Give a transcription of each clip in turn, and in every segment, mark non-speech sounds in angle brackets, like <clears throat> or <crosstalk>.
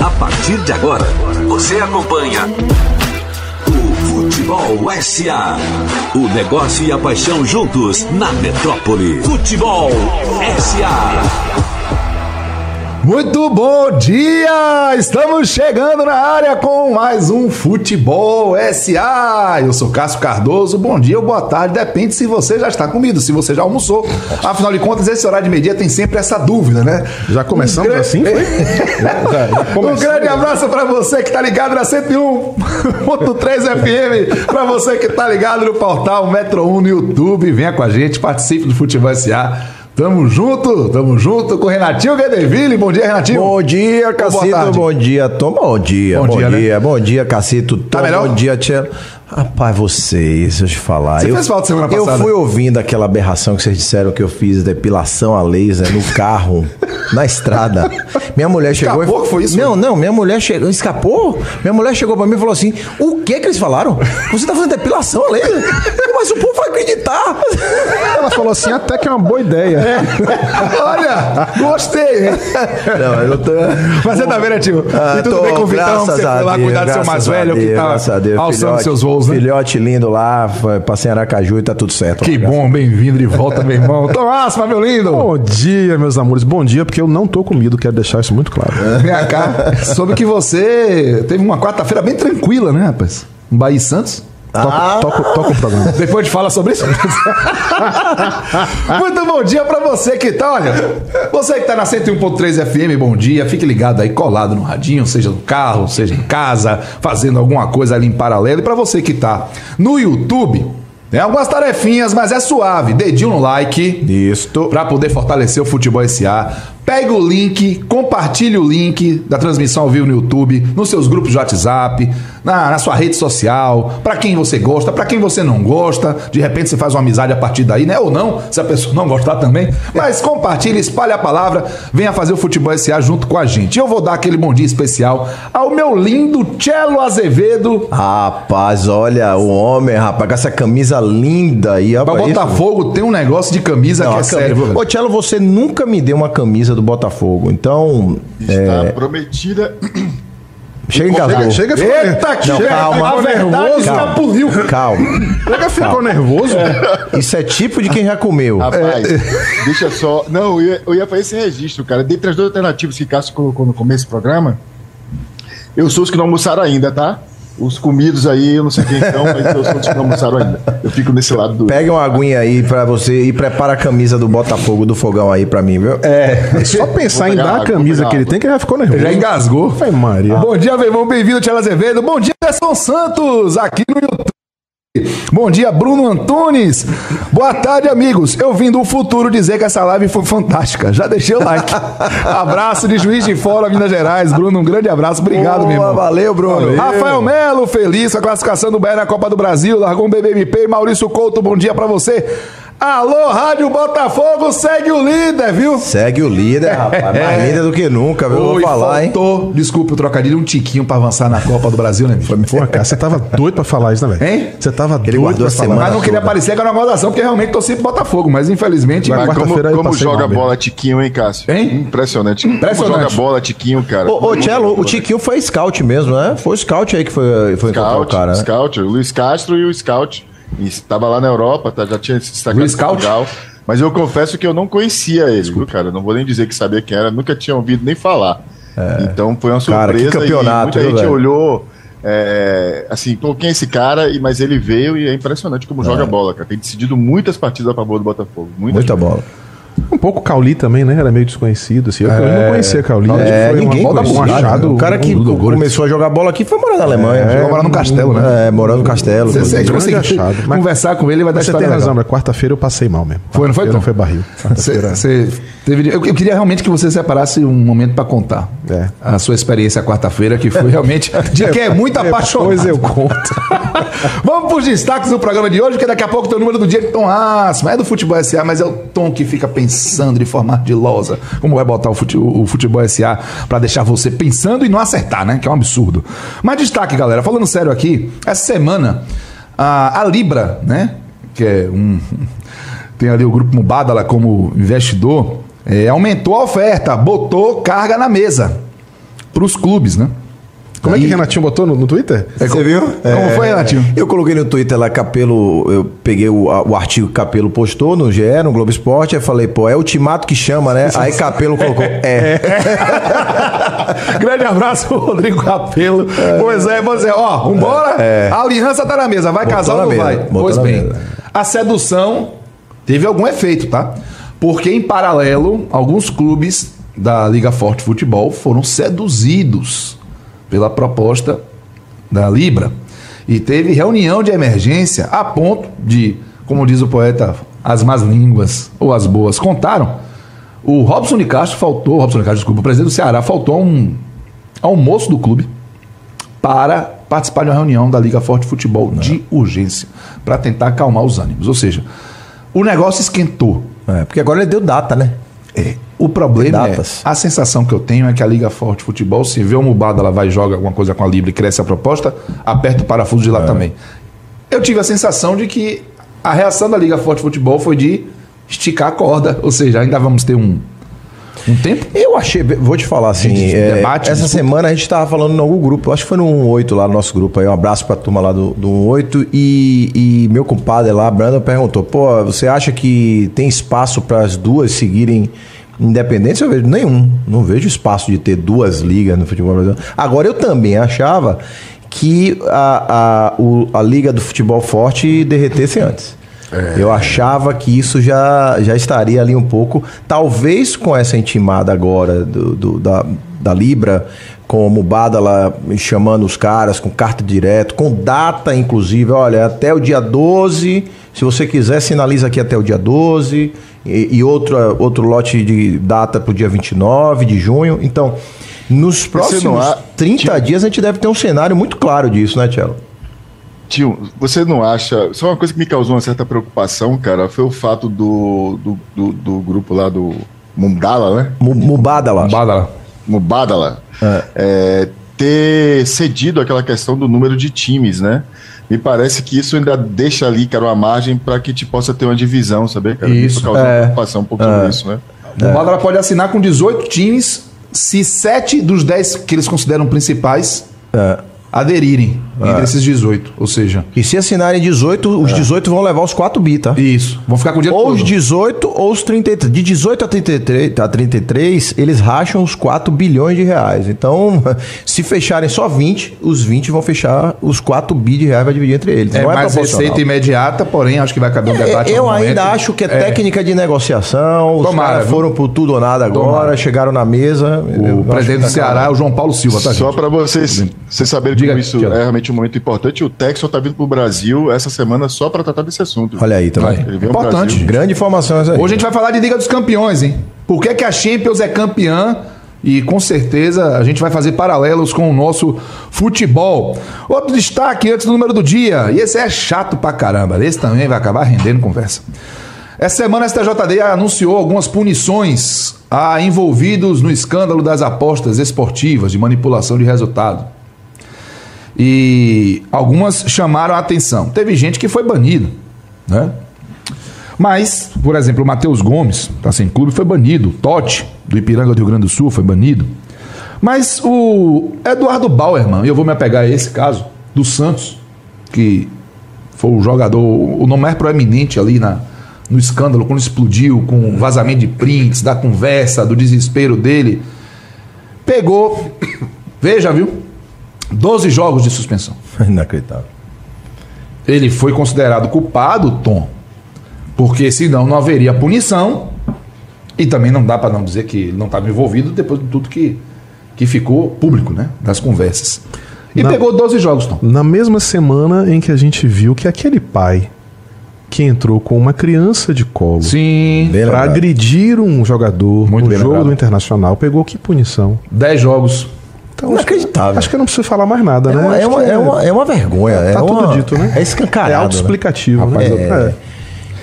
A partir de agora, você acompanha o Futebol SA. O negócio e a paixão juntos na metrópole. Futebol SA. Muito bom dia! Estamos chegando na área com mais um Futebol SA. Eu sou Cássio Cardoso. Bom dia ou boa tarde, depende se você já está comido, se você já almoçou. Afinal de contas, esse horário de meio-dia tem sempre essa dúvida, né? Já começamos um assim? Foi? <laughs> um grande abraço para você que está ligado na 101.3 FM, para você que está ligado no portal Metro 1 no YouTube. Venha com a gente, participe do Futebol SA. Tamo junto, tamo junto com o Renatinho Guedeville. Bom dia, Renatinho. Bom dia, Cacito. Bom dia, Tom. Bom dia, bom, bom dia. dia. Né? Bom dia, Cacito. Tom. Tá melhor? Bom dia, Tia. Rapaz, vocês, deixa eu te falar. Você eu, fez falta semana passada? Eu fui ouvindo aquela aberração que vocês disseram que eu fiz depilação a laser no carro, <laughs> na estrada. Minha mulher chegou Escapou e... foi isso? Não, não, minha mulher chegou. Escapou? Minha mulher chegou pra mim e falou assim: o que que eles falaram? Você tá fazendo depilação a laser? Mas o povo vai acreditar. Ela falou assim: até que é uma boa ideia. É. Olha, gostei. Não, eu tô... Mas você tá vendo, tio? Ah, e tudo tô, bem com o Vitão, você foi lá cuidar do seu mais velho, Deus, que tá alçando seus voos, né? Filhote lindo lá, passei em Aracaju e tá tudo certo. Que bom, bem-vindo de volta, meu irmão. <laughs> Tomás, meu lindo. Bom dia, meus amores. Bom dia, porque eu não tô comido, quero deixar isso muito claro. <laughs> Vem cá, soube que você teve uma quarta-feira bem tranquila, né, rapaz? Bahia e Santos. Toca, ah. toca, toca o programa. <laughs> Depois a gente fala sobre isso. <laughs> Muito bom dia para você que tá, olha. Você que tá na 101.3 FM, bom dia. Fique ligado aí, colado no radinho, seja no carro, seja em casa, fazendo alguma coisa ali em paralelo. E para você que tá no YouTube, tem algumas tarefinhas, mas é suave. Dedinho no like. Isto. Pra poder fortalecer o Futebol SA. Pega o link, compartilhe o link da transmissão ao vivo no YouTube, nos seus grupos de WhatsApp, na, na sua rede social, para quem você gosta, para quem você não gosta. De repente você faz uma amizade a partir daí, né? Ou não, se a pessoa não gostar também. Mas compartilhe, espalhe a palavra, venha fazer o Futebol SA junto com a gente. Eu vou dar aquele bom dia especial ao meu lindo Cello Azevedo. Rapaz, olha o homem, rapaz, com essa camisa linda aí. Pra Botafogo tem um negócio de camisa não, que é sério. Ô, Cello, você nunca me deu uma camisa camisa do Botafogo. Então. Está é... prometida. <clears throat> Chega engasgou. Chega, chega Eita, que não, chega, calma. A verdade calma, calma. Chega ficou nervoso. É. Isso é tipo de quem já comeu. Rapaz, é. deixa só. Não, eu ia, eu ia fazer esse registro, cara. Dentre as duas alternativas que Cássio colocou no começo do programa, eu sou os que não almoçaram ainda, tá? Os comidos aí, eu não sei quem são, mas os que não almoçaram ainda. Eu fico nesse lado do. Pega uma aguinha aí pra você e prepara a camisa do Botafogo do fogão aí pra mim, viu? É. <laughs> Só pensar em dar a camisa que ele tem que já ficou nervoso. Já engasgou. Foi Maria. Bom dia, meu irmão. Bem-vindo, Tiago Azevedo. Bom dia, São Santos, aqui no YouTube. Bom dia, Bruno Antunes. Boa tarde, amigos. Eu vim do futuro dizer que essa live foi fantástica. Já deixei o like. <laughs> abraço de Juiz de Fora, Minas Gerais. Bruno, um grande abraço. Obrigado, Boa, meu irmão. Valeu, Bruno. Valeu. Rafael Melo, feliz com a classificação do Bahia na Copa do Brasil. Largou um BBMP. Maurício Couto, bom dia para você. Alô, Rádio Botafogo, segue o líder, viu? Segue o líder, rapaz. Mais líder do que nunca, viu? Vou falar, faltou, hein? Desculpa o trocadilho, um tiquinho pra avançar na Copa do Brasil, né? Foi, Pô, cara, você tava doido pra falar isso, né, velho? Hein? Você tava Ele doido pra falar. Mas não queria aparecer com a guardação, porque realmente torci pro Botafogo, mas infelizmente... Mas como, como joga bola Tiquinho, hein, Cássio? Hein? Impressionante. Impressionante. Como joga bola Tiquinho, cara. Ô, ô Tchelo, o Tiquinho foi scout mesmo, né? Foi o scout aí que foi, foi scout, encontrar o cara, né? Scout, o Luiz Castro e o scout. Estava lá na Europa, tá, já tinha se destacado Scout? Portugal. Mas eu confesso que eu não conhecia ele, viu, cara? Não vou nem dizer que sabia quem era, nunca tinha ouvido nem falar. É. Então foi uma surpresa. Cara, que campeonato, e muita gente olhou. É, assim, quem é esse cara? E, mas ele veio e é impressionante como é. joga bola, cara. Tem decidido muitas partidas a favor do Botafogo. Muita bola. Um pouco Cauli também, né? Era meio desconhecido. Assim. Eu, é, eu não conhecia Cauli. É, foi ninguém uma conhecia. Um achado, o cara que um, começou a jogar bola aqui foi morar na Alemanha. É, morar no Castelo, né? É, morando no Castelo. Você, você, você achado. conversar com ele vai dar Você tem razão, mas quarta-feira eu passei mal mesmo. Foi, não foi? Não foi barril. Você, teve, eu, eu, queria realmente que você separasse um momento para contar é. a sua experiência quarta-feira, que foi realmente <laughs> de que é muito apaixonado. Depois eu conto. <laughs> Vamos para os destaques do programa de hoje, que daqui a pouco tem o número do dia de Tom Asma. É do Futebol SA, mas é o Tom que fica pensando de forma ardilosa. Como vai botar o, fute, o Futebol SA para deixar você pensando e não acertar, né? Que é um absurdo. Mas destaque, galera. Falando sério aqui, essa semana a, a Libra, né? Que é um. <laughs> Tem ali o grupo Mubadala como investidor. É, aumentou a oferta, botou carga na mesa para os clubes, né? Como é que Renatinho botou no, no Twitter? É, Você viu? Como é, foi, Renatinho? Eu coloquei no Twitter lá, Capelo, eu peguei o, o artigo que Capelo postou no GE, no Globo Esporte, aí falei, pô, é o Timato que chama, né? <laughs> Aí Capelo colocou, é. é. <laughs> Grande abraço, <laughs> Rodrigo Capelo. É. Pois é, você, ó, vambora? É. A aliança tá na mesa, vai Botou casar ou não mesa. vai? Pois bem, mesa. a sedução teve algum efeito, tá? Porque em paralelo, alguns clubes da Liga Forte Futebol foram seduzidos pela proposta da Libra. E teve reunião de emergência a ponto de, como diz o poeta, as más línguas ou as boas contaram. O Robson de Castro faltou, Robson de Castro, desculpa, o presidente do Ceará faltou um almoço do clube para participar de uma reunião da Liga Forte Futebol Não. de urgência, para tentar acalmar os ânimos. Ou seja, o negócio esquentou. É, porque agora ele deu data, né? É. O problema é, a sensação que eu tenho é que a Liga Forte Futebol, se vê o Mubada, ela vai e joga alguma coisa com a Libra e cresce a proposta, aperta o parafuso de lá é. também. Eu tive a sensação de que a reação da Liga Forte Futebol foi de esticar a corda, ou seja, ainda vamos ter um, um tempo? Eu achei, vou te falar assim, de é, debate, essa disputa. semana a gente estava falando em algum grupo, acho que foi no 18 lá no nosso grupo aí, um abraço para a turma lá do, do 18 e, e meu compadre lá, Brandon, perguntou, pô, você acha que tem espaço para as duas seguirem Independência eu vejo nenhum. Não vejo espaço de ter duas ligas no futebol brasileiro. Agora, eu também achava que a, a, o, a Liga do Futebol Forte derretesse antes. É. Eu achava que isso já, já estaria ali um pouco. Talvez com essa intimada agora do, do da, da Libra, com o Mubada lá chamando os caras, com carta direto, com data, inclusive. Olha, até o dia 12. Se você quiser, sinaliza aqui até o dia 12 e, e outro, outro lote de data para o dia 29 de junho. Então, nos próximos há... 30 Tio... dias a gente deve ter um cenário muito claro disso, né, Tchelo? Tio, você não acha. Só uma coisa que me causou uma certa preocupação, cara, foi o fato do, do, do, do grupo lá do Mubadala, né? Mubadala. Mubadala. Mubadala. É. É, ter cedido aquela questão do número de times, né? me parece que isso ainda deixa ali, cara, uma margem para que te possa ter uma divisão, sabe, cara? Isso, isso causa é, preocupação um pouco é, isso, né? O é. Málaga pode assinar com 18 times se sete dos 10 que eles consideram principais é aderirem é. entre esses 18, ou seja... E se assinarem 18, os é. 18 vão levar os 4 bi, tá? Isso, vão ficar com o dinheiro Ou todo. os 18 ou os 33. De 18 a 33, a 33, eles racham os 4 bilhões de reais. Então, <laughs> se fecharem só 20, os 20 vão fechar os 4 bi de reais, vai dividir entre eles. É, Não é mais receita imediata, porém, acho que vai caber um é, debate. eu ainda momento. acho que é, é, técnica de negociação, os Tomara, caras foram por tudo ou nada agora, Tomara. chegaram na mesa. O presidente do Ceará é o João Paulo Silva, tá, Só para vocês, vocês saberem como isso é realmente realmente um momento importante. O Texas está vindo para o Brasil essa semana só para tratar desse assunto. Olha aí também. Tá importante. Grande informação essa aí. Hoje a gente vai falar de Liga dos Campeões, hein? Por que, que a Champions é campeã? E com certeza a gente vai fazer paralelos com o nosso futebol. Outro destaque antes do número do dia. E esse é chato pra caramba. Esse também vai acabar rendendo conversa. Essa semana a STJD anunciou algumas punições a envolvidos no escândalo das apostas esportivas de manipulação de resultado. E algumas chamaram a atenção. Teve gente que foi banido, né? Mas, por exemplo, o Matheus Gomes, tá sem clube, foi banido. O Totti, do Ipiranga do Rio Grande do Sul, foi banido. Mas o Eduardo Bauerman, e eu vou me apegar a esse caso, do Santos, que foi o jogador, o nome mais proeminente ali na, no escândalo, quando explodiu com vazamento de prints, da conversa, do desespero dele. Pegou, veja, viu? 12 jogos de suspensão. <laughs> Inacreditável. Ele foi considerado culpado, Tom, porque senão não haveria punição. E também não dá para não dizer que ele não estava envolvido depois de tudo que, que ficou público, né? Das conversas. E na, pegou 12 jogos, Tom. Na mesma semana em que a gente viu que aquele pai que entrou com uma criança de colo para agredir um jogador Muito no jogo lembrado. do Internacional, pegou que punição? 10 jogos. Então, Inacreditável. Acho que eu não preciso falar mais nada, é né? Uma, é, uma, é, uma, é uma vergonha. Tá é tudo uma, dito, né? É escancarado. É né? autoexplicativo. Né? Rapaz,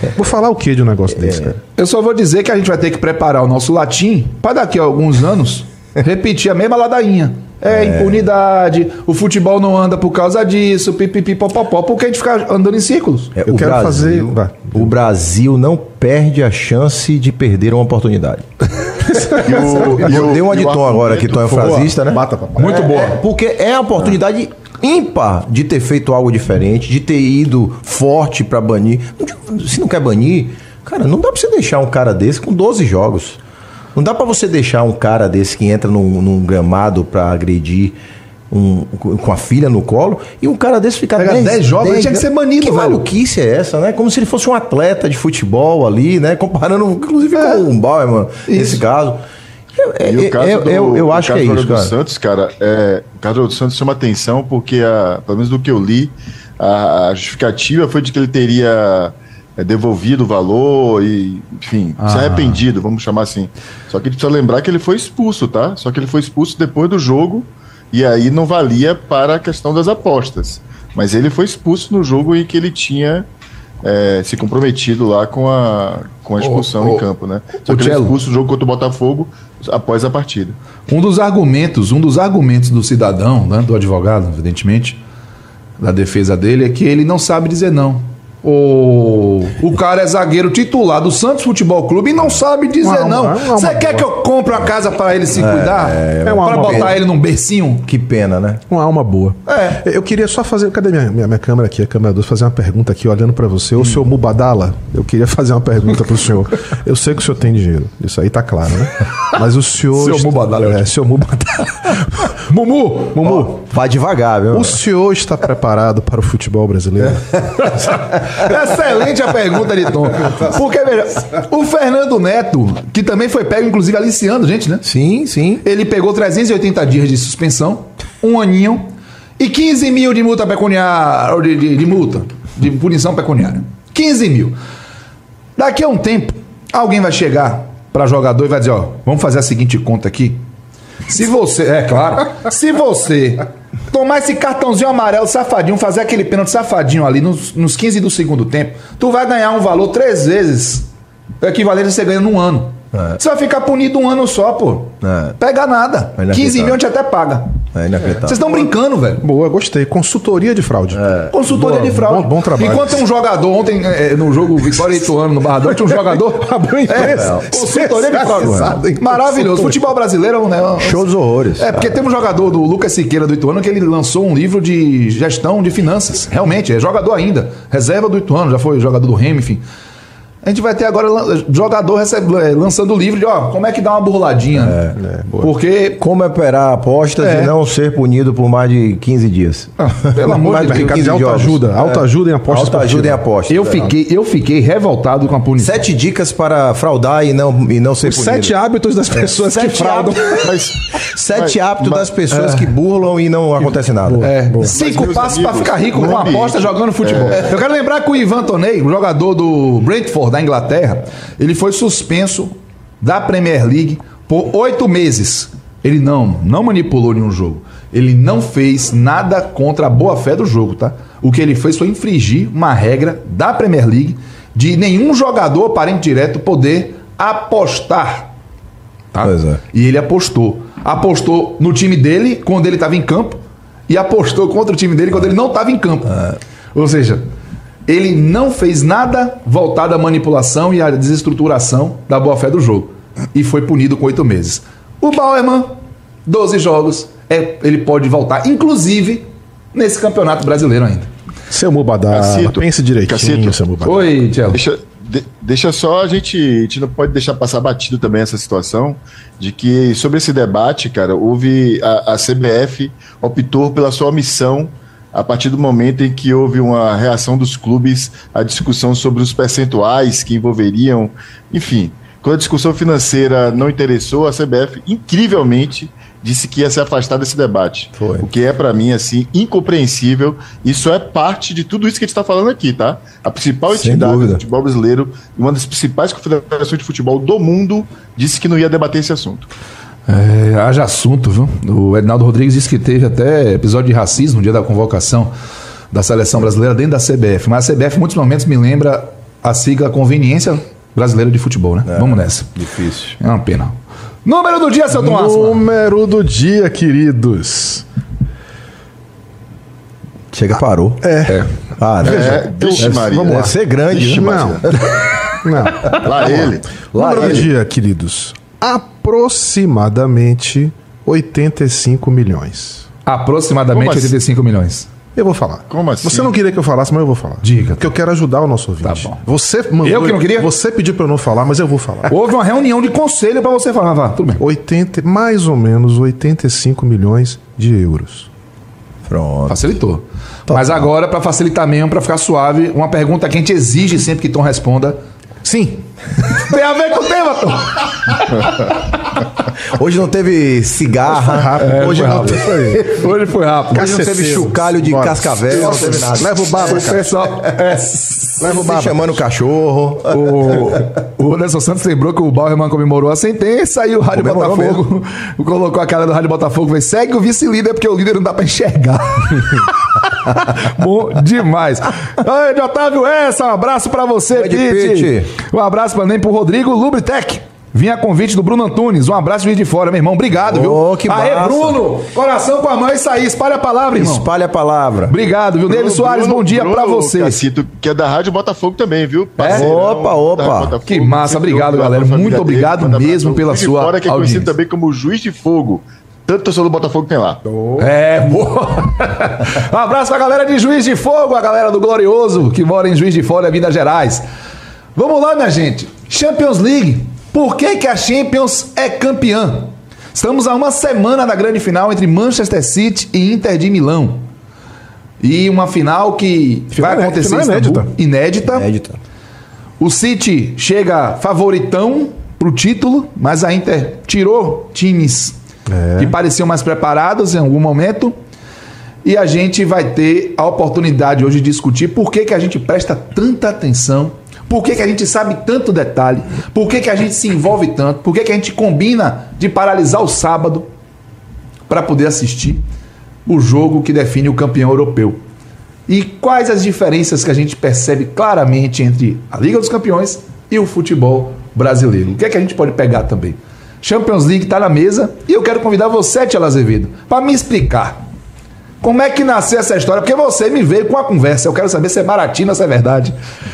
é. Vou falar o que de um negócio é. desse, cara? Eu só vou dizer que a gente vai ter que preparar o nosso latim para daqui a alguns anos repetir a mesma ladainha. É, é, impunidade, o futebol não anda por causa disso, pipipi, popopó, porque a gente fica andando em círculos. É, Eu quero Brasil, fazer. O Brasil não perde a chance de perder uma oportunidade. <laughs> eu, dei uma de tom agora, que tom é frasista, né? Bata, papai. Muito é, boa. É, porque é a oportunidade ímpar de ter feito algo diferente, de ter ido forte para banir. Se não quer banir, cara, não dá pra você deixar um cara desse com 12 jogos. Não dá para você deixar um cara desse que entra num, num gramado para agredir um, com a filha no colo e um cara desse ficar 10 jogos, 10, tinha que ser banido, Que velho. maluquice é essa, né? Como se ele fosse um atleta de futebol ali, né? Comparando, inclusive, é. com o Bauerman, nesse caso. É, e o caso eu, do, eu, eu acho que é isso, cara. Santos, cara, é, o caso do Santos chama atenção porque, a, pelo menos do que eu li, a, a justificativa foi de que ele teria é, devolvido o valor e, enfim, ah. se arrependido, vamos chamar assim. Só que a gente precisa lembrar que ele foi expulso, tá? Só que ele foi expulso depois do jogo e aí não valia para a questão das apostas. Mas ele foi expulso no jogo em que ele tinha é, se comprometido lá com a, com a expulsão oh, oh, em campo, né? Só que ele foi expulso no jogo contra o Botafogo após a partida. Um dos argumentos, um dos argumentos do cidadão, né, do advogado, evidentemente, da defesa dele, é que ele não sabe dizer não. O, o cara é zagueiro titular do Santos Futebol Clube e não sabe dizer não. Você quer que eu compre uma casa para ele se é, cuidar? É, é para botar boa. ele num bercinho? Que pena, né? Uma alma boa. É. Eu queria só fazer. Cadê minha, minha, minha câmera aqui? A câmera 2, fazer uma pergunta aqui, olhando para você. Hum. O senhor Mubadala, eu queria <laughs> fazer uma pergunta pro senhor. Eu sei que o senhor tem dinheiro. Isso aí tá claro, né? Mas o senhor. Seu Mubadala, é, senhor Mubadala. <laughs> Mumu! Mumu! vai devagar, viu? O senhor está preparado para o futebol brasileiro? <laughs> Excelente a pergunta de Tom. Porque, veja, o Fernando Neto, que também foi pego, inclusive, aliciando, gente, né? Sim, sim. Ele pegou 380 dias de suspensão, um aninho e 15 mil de multa pecuniária, de, de, de multa, de punição pecuniária. 15 mil. Daqui a um tempo, alguém vai chegar para jogador e vai dizer, ó, vamos fazer a seguinte conta aqui. Se você, é claro, se você tomar esse cartãozinho amarelo safadinho, fazer aquele pênalti safadinho ali nos, nos 15 do segundo tempo, tu vai ganhar um valor três vezes o equivalente a você ganha num ano. É. Você vai ficar punido um ano só, pô. É. Pega nada. É 15 mil a gente até paga. É Vocês estão brincando, velho. Boa, gostei. Consultoria de fraude. É. Consultoria Boa, de fraude. Bom, bom, trabalho. Enquanto tem um jogador, ontem é, no jogo Vitória Ituano, no Barradão, tinha um jogador. <laughs> Abriu empresa. É, consultoria de fraude. Maravilhoso. Futebol brasileiro, né? Show dos horrores. É, porque tem um jogador do Lucas Siqueira do Ituano que ele lançou um livro de gestão de finanças. Realmente, é jogador ainda. Reserva do Ituano, já foi jogador do Remo, enfim. A gente vai ter agora jogador recebe, é, lançando o livro de ó, como é que dá uma burladinha. É, é, Porque. Como operar apostas é. e não ser punido por mais de 15 dias. Ah, pelo <laughs> amor de Deus. De autoajuda. Autoajuda em apostas. Autoajuda em apostas. Eu fiquei, eu fiquei revoltado com a punição. Sete dicas para fraudar e não, e não ser punido. Sete hábitos das é. pessoas que fraudam. Mas, <laughs> sete mas, hábitos mas, das pessoas que burlam e não acontece nada. Boa, é. Boa. Cinco passos para ficar rico com aposta jogando futebol. Eu quero lembrar que o Ivan Tonei, o jogador do Brentford, da Inglaterra, ele foi suspenso da Premier League por oito meses. Ele não, não manipulou nenhum jogo. Ele não fez nada contra a boa-fé do jogo, tá? O que ele fez foi infringir uma regra da Premier League de nenhum jogador, parente direto, poder apostar. Tá? É. E ele apostou. Apostou no time dele quando ele estava em campo e apostou contra o time dele quando ele não estava em campo. É. Ou seja, ele não fez nada voltado à manipulação e à desestruturação da boa-fé do jogo. E foi punido com oito meses. O Bauerman, 12 jogos, é, ele pode voltar, inclusive nesse campeonato brasileiro ainda. Seu Mubadá, pense direitinho, Cacito. seu Mubadá. Oi, Tchelo. Deixa, de, deixa só, a gente, a gente não pode deixar passar batido também essa situação de que sobre esse debate, cara, houve a, a CBF optou pela sua omissão a partir do momento em que houve uma reação dos clubes à discussão sobre os percentuais que envolveriam, enfim, quando a discussão financeira não interessou, a CBF incrivelmente disse que ia se afastar desse debate. Foi. O que é para mim assim incompreensível. Isso é parte de tudo isso que a gente está falando aqui, tá? A principal Sem entidade dúvida. do futebol brasileiro, uma das principais confederações de futebol do mundo, disse que não ia debater esse assunto. É, haja assunto, viu? O Ednaldo Rodrigues disse que teve até episódio de racismo no dia da convocação da seleção brasileira dentro da CBF. Mas a CBF, em muitos momentos, me lembra a sigla Conveniência Brasileira de Futebol, né? É, Vamos nessa. Difícil. É uma pena. Número do dia, seu Tom Número do dia, queridos. Chega, parou. É. é. Ah, né? é. Vixe, Maria. Vamos lá. ser grande, Vixe, Não. Não. Lá ele. Lá Número ele. do dia, queridos. Aproximadamente 85 milhões. Aproximadamente assim? 85 milhões. Eu vou falar. Como assim? Você não queria que eu falasse, mas eu vou falar. Diga. Porque eu quero ajudar o nosso ouvinte. Tá bom. Você mandou, eu que não queria? Você pediu para eu não falar, mas eu vou falar. Houve uma reunião de conselho para você falar. Vá, tudo bem. 80, mais ou menos 85 milhões de euros. Pronto. Facilitou. Tá mas agora, para facilitar mesmo, para ficar suave, uma pergunta que a gente exige sempre que Tom responda. Sim. <laughs> Tem a ver com o tema, Tom. Hoje não teve cigarra. Rápido, é, hoje, não rápido. Teve... <laughs> hoje foi rápido. Hoje não teve chocalho de Bora. cascavel. Não teve nada. Leva o baba, o pessoal. <laughs> É. Leva o baba. chamando o cachorro. O, o Anderson Santos lembrou que o Bauerman comemorou a sentença e o Rádio Comemorou Botafogo mesmo. colocou a cara do Rádio Botafogo e segue o vice-líder porque o líder não dá pra enxergar. Bom demais. Oi, de Otávio essa, um abraço pra você, Pete. Um abraço também pro Rodrigo Lubritec. Vinha a convite do Bruno Antunes. Um abraço de fora, meu irmão. Obrigado, oh, viu? Que Aê, massa. Bruno! Coração com a mãe, isso aí. Espalha a palavra, irmão. Espalha a palavra. Obrigado, viu? Nele Soares, bom dia Bruno, pra você. Cacito, que é da Rádio Botafogo também, viu? É? Opa, opa. Que massa, obrigado, galera. Muito obrigado dele, mesmo pela sua fora, que é conhecido também como Juiz de Fogo. Tanto torcedor do Botafogo tem lá. É, boa. <laughs> um abraço pra galera de Juiz de Fogo, a galera do Glorioso, que mora em Juiz de Fora, Minas Gerais. Vamos lá, minha gente. Champions League. Por que, que a Champions é campeã? Estamos a uma semana da grande final entre Manchester City e Inter de Milão. E uma final que final vai acontecer final inédita. inédita. Inédita. O City chega favoritão pro título, mas a Inter tirou times é. que pareciam mais preparados em algum momento. E a gente vai ter a oportunidade hoje de discutir por que, que a gente presta tanta atenção por que, que a gente sabe tanto detalhe? Por que, que a gente se envolve tanto? Por que, que a gente combina de paralisar o sábado para poder assistir o jogo que define o campeão europeu? E quais as diferenças que a gente percebe claramente entre a Liga dos Campeões e o futebol brasileiro? O que é que a gente pode pegar também? Champions League está na mesa e eu quero convidar você, Tia Azevedo, para me explicar como é que nasceu essa história? Porque você me veio com a conversa. Eu quero saber se é baratinho ou se é verdade.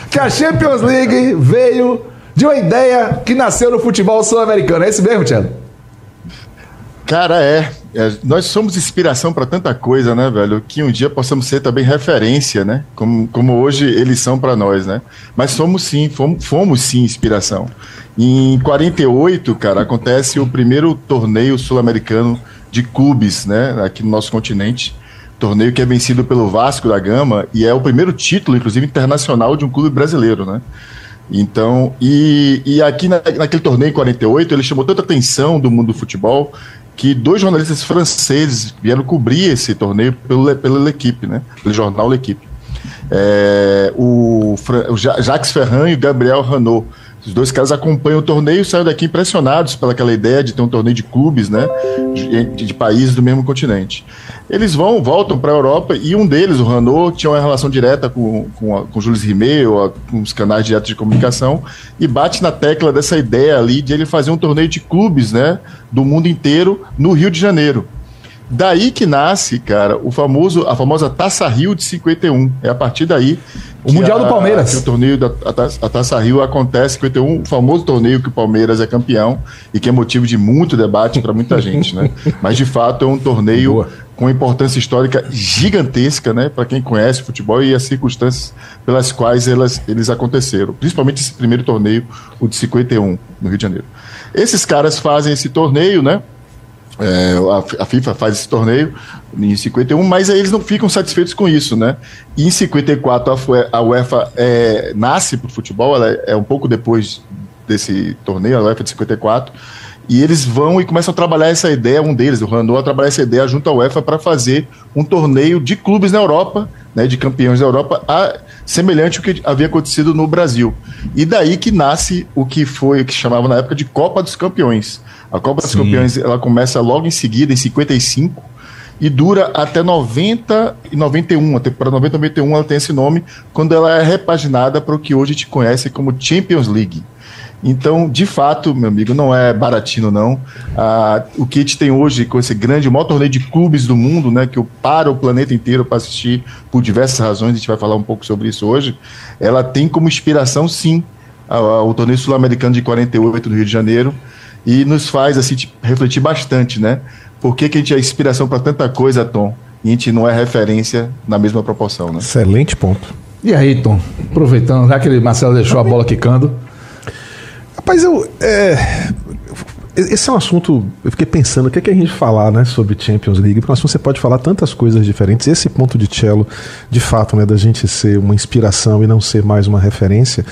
Que a Champions League veio de uma ideia que nasceu no futebol sul-americano. É isso mesmo, Tiago? Cara, é. é. Nós somos inspiração para tanta coisa, né, velho? Que um dia possamos ser também referência, né? Como, como hoje eles são para nós, né? Mas somos sim, fomos, fomos sim inspiração. Em 48, cara, acontece o primeiro torneio sul-americano de clubes, né? Aqui no nosso continente torneio que é vencido pelo Vasco da Gama e é o primeiro título, inclusive internacional, de um clube brasileiro, né? Então, e, e aqui na, naquele torneio em 48, ele chamou tanta atenção do mundo do futebol que dois jornalistas franceses vieram cobrir esse torneio pelo, pela equipe, né? Pelo jornal L'Equipe. É, o, o Jacques Ferrand e o Gabriel Ranot os dois caras acompanham o torneio e saem daqui impressionados pelaquela ideia de ter um torneio de clubes, né? De, de países do mesmo continente. Eles vão, voltam para a Europa e um deles, o Renault, tinha uma relação direta com, com, a, com Jules Rimet, ou a, com os canais diretos de comunicação, e bate na tecla dessa ideia ali de ele fazer um torneio de clubes, né? Do mundo inteiro no Rio de Janeiro. Daí que nasce, cara, o famoso, a famosa Taça Rio de 51. É a partir daí. O Mundial a, do Palmeiras. o torneio da a Taça Rio acontece, 51, o famoso torneio que o Palmeiras é campeão e que é motivo de muito debate para muita gente, né? <laughs> Mas de fato é um torneio Boa. com importância histórica gigantesca, né? Para quem conhece o futebol e as circunstâncias pelas quais elas, eles aconteceram. Principalmente esse primeiro torneio, o de 51, no Rio de Janeiro. Esses caras fazem esse torneio, né? É, a, a, FIFA faz esse torneio em 51, mas aí eles não ficam satisfeitos com isso, né? E em 54 a, a UEFA é, nasce para o futebol, ela é, um pouco depois desse torneio, a UEFA de 54, e eles vão e começam a trabalhar essa ideia, um deles, o Randall, a trabalhar essa ideia junto à UEFA para fazer um torneio de clubes na Europa, né, de campeões da Europa, a, semelhante ao que havia acontecido no Brasil. E daí que nasce o que foi, o que chamava na época de Copa dos Campeões a Copa Sim. dos Campeões ela começa logo em seguida, em 55, e dura até 90 e 91. A temporada 90 e 91 ela tem esse nome, quando ela é repaginada para o que hoje a gente conhece como Champions League. Então, de fato, meu amigo, não é baratinho, não. Ah, o que a gente tem hoje com esse grande, o maior torneio de clubes do mundo, né, que para o planeta inteiro para assistir por diversas razões, a gente vai falar um pouco sobre isso hoje, ela tem como inspiração, sim, o torneio sul-americano de 48 do Rio de Janeiro e nos faz assim refletir bastante, né? Por que, que a gente é inspiração para tanta coisa, Tom, e a gente não é referência na mesma proporção, né? Excelente ponto. E aí, Tom, aproveitando, já que ele, Marcelo deixou a bola quicando. Rapaz, eu. É, esse é um assunto. Eu fiquei pensando o que, é que a gente falar né, sobre Champions League, porque assunto você pode falar tantas coisas diferentes. Esse ponto de cello, de fato, né, da gente ser uma inspiração e não ser mais uma referência.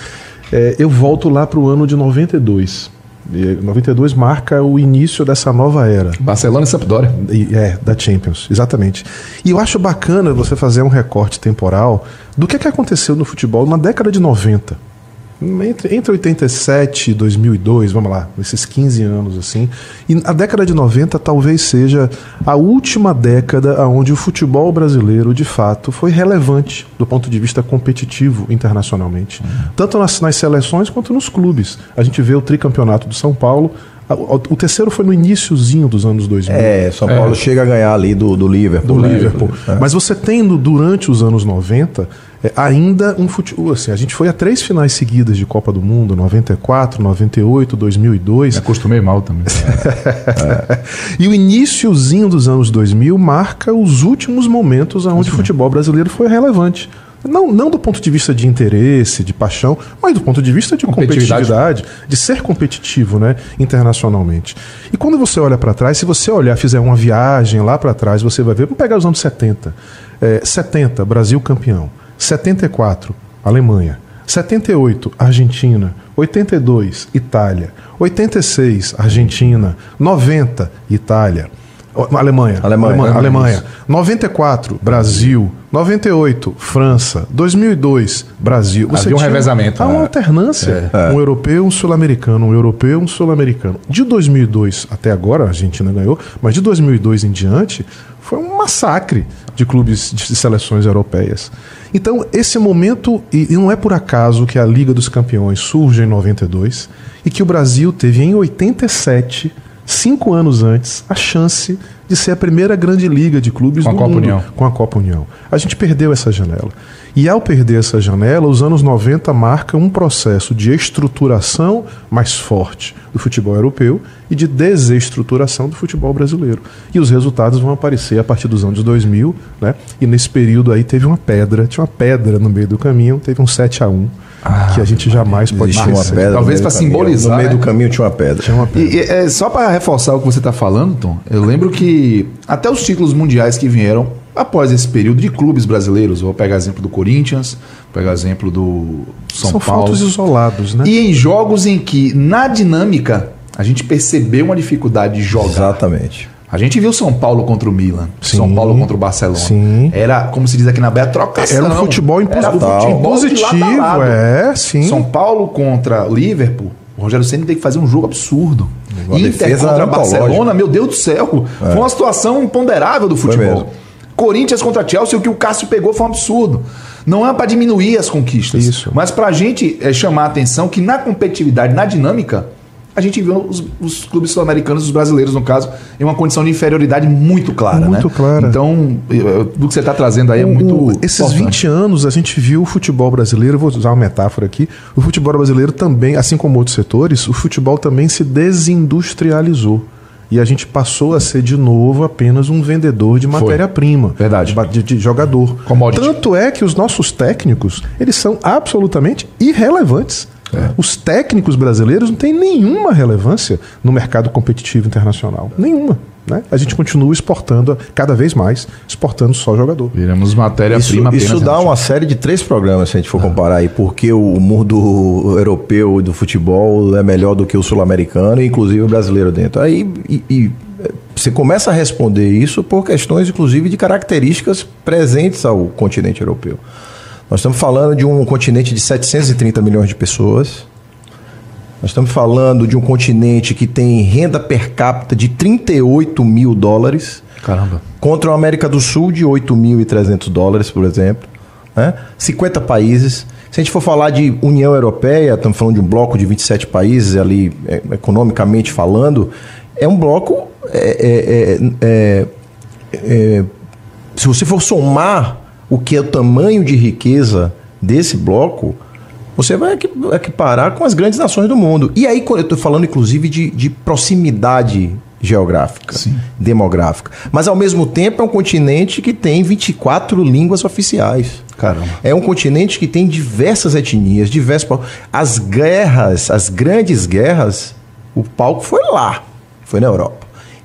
É, eu volto lá para o ano de 92. E 92 marca o início dessa nova era. Barcelona e Sampdoria. É, da Champions, exatamente. E eu acho bacana você fazer um recorte temporal do que, é que aconteceu no futebol na década de 90. Entre, entre 87 e 2002, vamos lá, esses 15 anos assim. E a década de 90 talvez seja a última década onde o futebol brasileiro, de fato, foi relevante do ponto de vista competitivo internacionalmente. Uhum. Tanto nas, nas seleções quanto nos clubes. A gente vê o tricampeonato do São Paulo, o terceiro foi no iníciozinho dos anos 2000. É, São Paulo é. chega a ganhar ali do, do Liverpool. Do né? Liverpool. É. Mas você tendo, durante os anos 90, é, ainda um futebol. Assim, a gente foi a três finais seguidas de Copa do Mundo: 94, 98, 2002. Me acostumei mal também. é. <laughs> E o iníciozinho dos anos 2000 marca os últimos momentos onde o futebol brasileiro foi relevante. Não, não do ponto de vista de interesse, de paixão, mas do ponto de vista de competitividade, competitividade de ser competitivo né, internacionalmente. E quando você olha para trás, se você olhar, fizer uma viagem lá para trás, você vai ver, vamos pegar os anos 70. É, 70, Brasil campeão. 74, Alemanha. 78, Argentina. 82, Itália. 86, Argentina. 90, Itália. Alemanha. Alemanha. Alemanha. Alemanha. 94, Brasil. 98, França. 2002, Brasil. Você Havia um revezamento. Há uma né? alternância. É. Um europeu, um sul-americano. Um europeu, um sul-americano. De 2002 até agora, a Argentina ganhou, mas de 2002 em diante, foi um massacre de clubes de seleções europeias. Então, esse momento, e não é por acaso que a Liga dos Campeões surge em 92 e que o Brasil teve em 87 cinco anos antes, a chance de ser a primeira grande liga de clubes com do a Copa mundo União. com a Copa União. A gente perdeu essa janela. E ao perder essa janela, os anos 90 marcam um processo de estruturação mais forte do futebol europeu e de desestruturação do futebol brasileiro. E os resultados vão aparecer a partir dos anos 2000, né? E nesse período aí teve uma pedra, tinha uma pedra no meio do caminho, teve um 7 a 1 ah, que a gente jamais pode esquecer. Uma pedra Talvez para simbolizar. No meio né? do caminho tinha uma pedra. Tinha uma pedra. E, e, é, só para reforçar o que você está falando, Tom, eu lembro que até os títulos mundiais que vieram após esse período de clubes brasileiros, vou pegar exemplo do Corinthians, vou pegar exemplo do São, São Paulo. São fatos isolados, né? E em jogos em que, na dinâmica, a gente percebeu uma dificuldade de jogar. Exatamente. A gente viu São Paulo contra o Milan, sim, São Paulo contra o Barcelona. Sim. Era, como se diz aqui na Bé, trocação. Era um futebol, impo Era futebol positivo, é, sim. São Paulo contra Liverpool, o Rogério Senna tem que fazer um jogo absurdo. Uma Inter contra Barcelona, meu Deus do céu. É. Foi uma situação imponderável do futebol. Corinthians contra Chelsea, o que o Cássio pegou foi um absurdo. Não é para diminuir as conquistas, Isso. mas para a gente é, chamar a atenção que na competitividade, na dinâmica, a gente viu os, os clubes sul-americanos, os brasileiros, no caso, em uma condição de inferioridade muito clara. Muito né? clara. Então, do que você está trazendo aí é muito. O, esses importante. 20 anos a gente viu o futebol brasileiro, vou usar uma metáfora aqui, o futebol brasileiro também, assim como outros setores, o futebol também se desindustrializou. E a gente passou a ser de novo apenas um vendedor de matéria-prima. Verdade. De, de, jogador. Commodity. Tanto é que os nossos técnicos, eles são absolutamente irrelevantes. É. Os técnicos brasileiros não têm nenhuma relevância no mercado competitivo internacional. Nenhuma. Né? A gente continua exportando cada vez mais, exportando só jogador. Viramos matéria-prima Isso, isso dá uma série de três programas, se a gente for é. comparar aí, porque o mundo europeu do futebol é melhor do que o sul-americano, inclusive o brasileiro dentro. Aí e, e, você começa a responder isso por questões, inclusive, de características presentes ao continente europeu. Nós estamos falando de um continente de 730 milhões de pessoas. Nós estamos falando de um continente que tem renda per capita de 38 mil dólares. Caramba. Contra a América do Sul de 8.300 dólares, por exemplo. Né? 50 países. Se a gente for falar de União Europeia, estamos falando de um bloco de 27 países ali, é, economicamente falando, é um bloco. É, é, é, é, se você for somar o que é o tamanho de riqueza desse bloco, você vai equiparar com as grandes nações do mundo. E aí, eu estou falando, inclusive, de, de proximidade geográfica, Sim. demográfica. Mas, ao mesmo tempo, é um continente que tem 24 línguas oficiais. Caramba. É um continente que tem diversas etnias, diversas. As guerras, as grandes guerras, o palco foi lá, foi na Europa.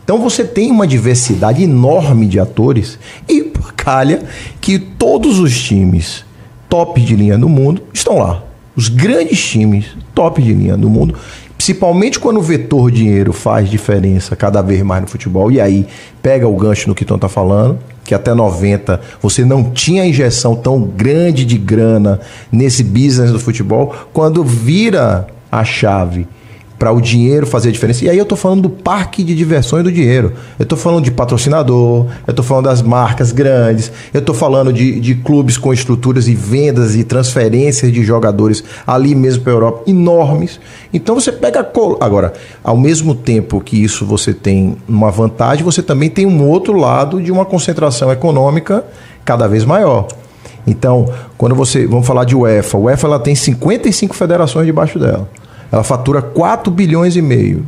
Então você tem uma diversidade enorme de atores e calha que todos os times top de linha do mundo estão lá. Os grandes times top de linha do mundo, principalmente quando o vetor dinheiro faz diferença cada vez mais no futebol. E aí pega o gancho no que Tom está falando, que até 90 você não tinha injeção tão grande de grana nesse business do futebol. Quando vira a chave para o dinheiro fazer a diferença. E aí eu estou falando do parque de diversões do dinheiro. Eu estou falando de patrocinador, eu estou falando das marcas grandes, eu estou falando de, de clubes com estruturas e vendas e transferências de jogadores ali mesmo para a Europa enormes. Então você pega. Col... Agora, ao mesmo tempo que isso você tem uma vantagem, você também tem um outro lado de uma concentração econômica cada vez maior. Então, quando você. Vamos falar de UEFA. A UEFA ela tem 55 federações debaixo dela. Ela fatura 4 bilhões e meio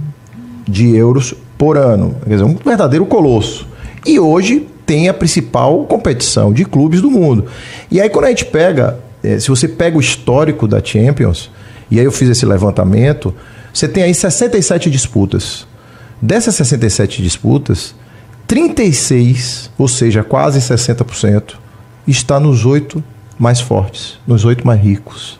de euros por ano. Quer dizer, um verdadeiro colosso. E hoje tem a principal competição de clubes do mundo. E aí, quando a gente pega, eh, se você pega o histórico da Champions, e aí eu fiz esse levantamento, você tem aí 67 disputas. Dessas 67 disputas, 36, ou seja, quase 60%, está nos oito mais fortes, nos oito mais ricos.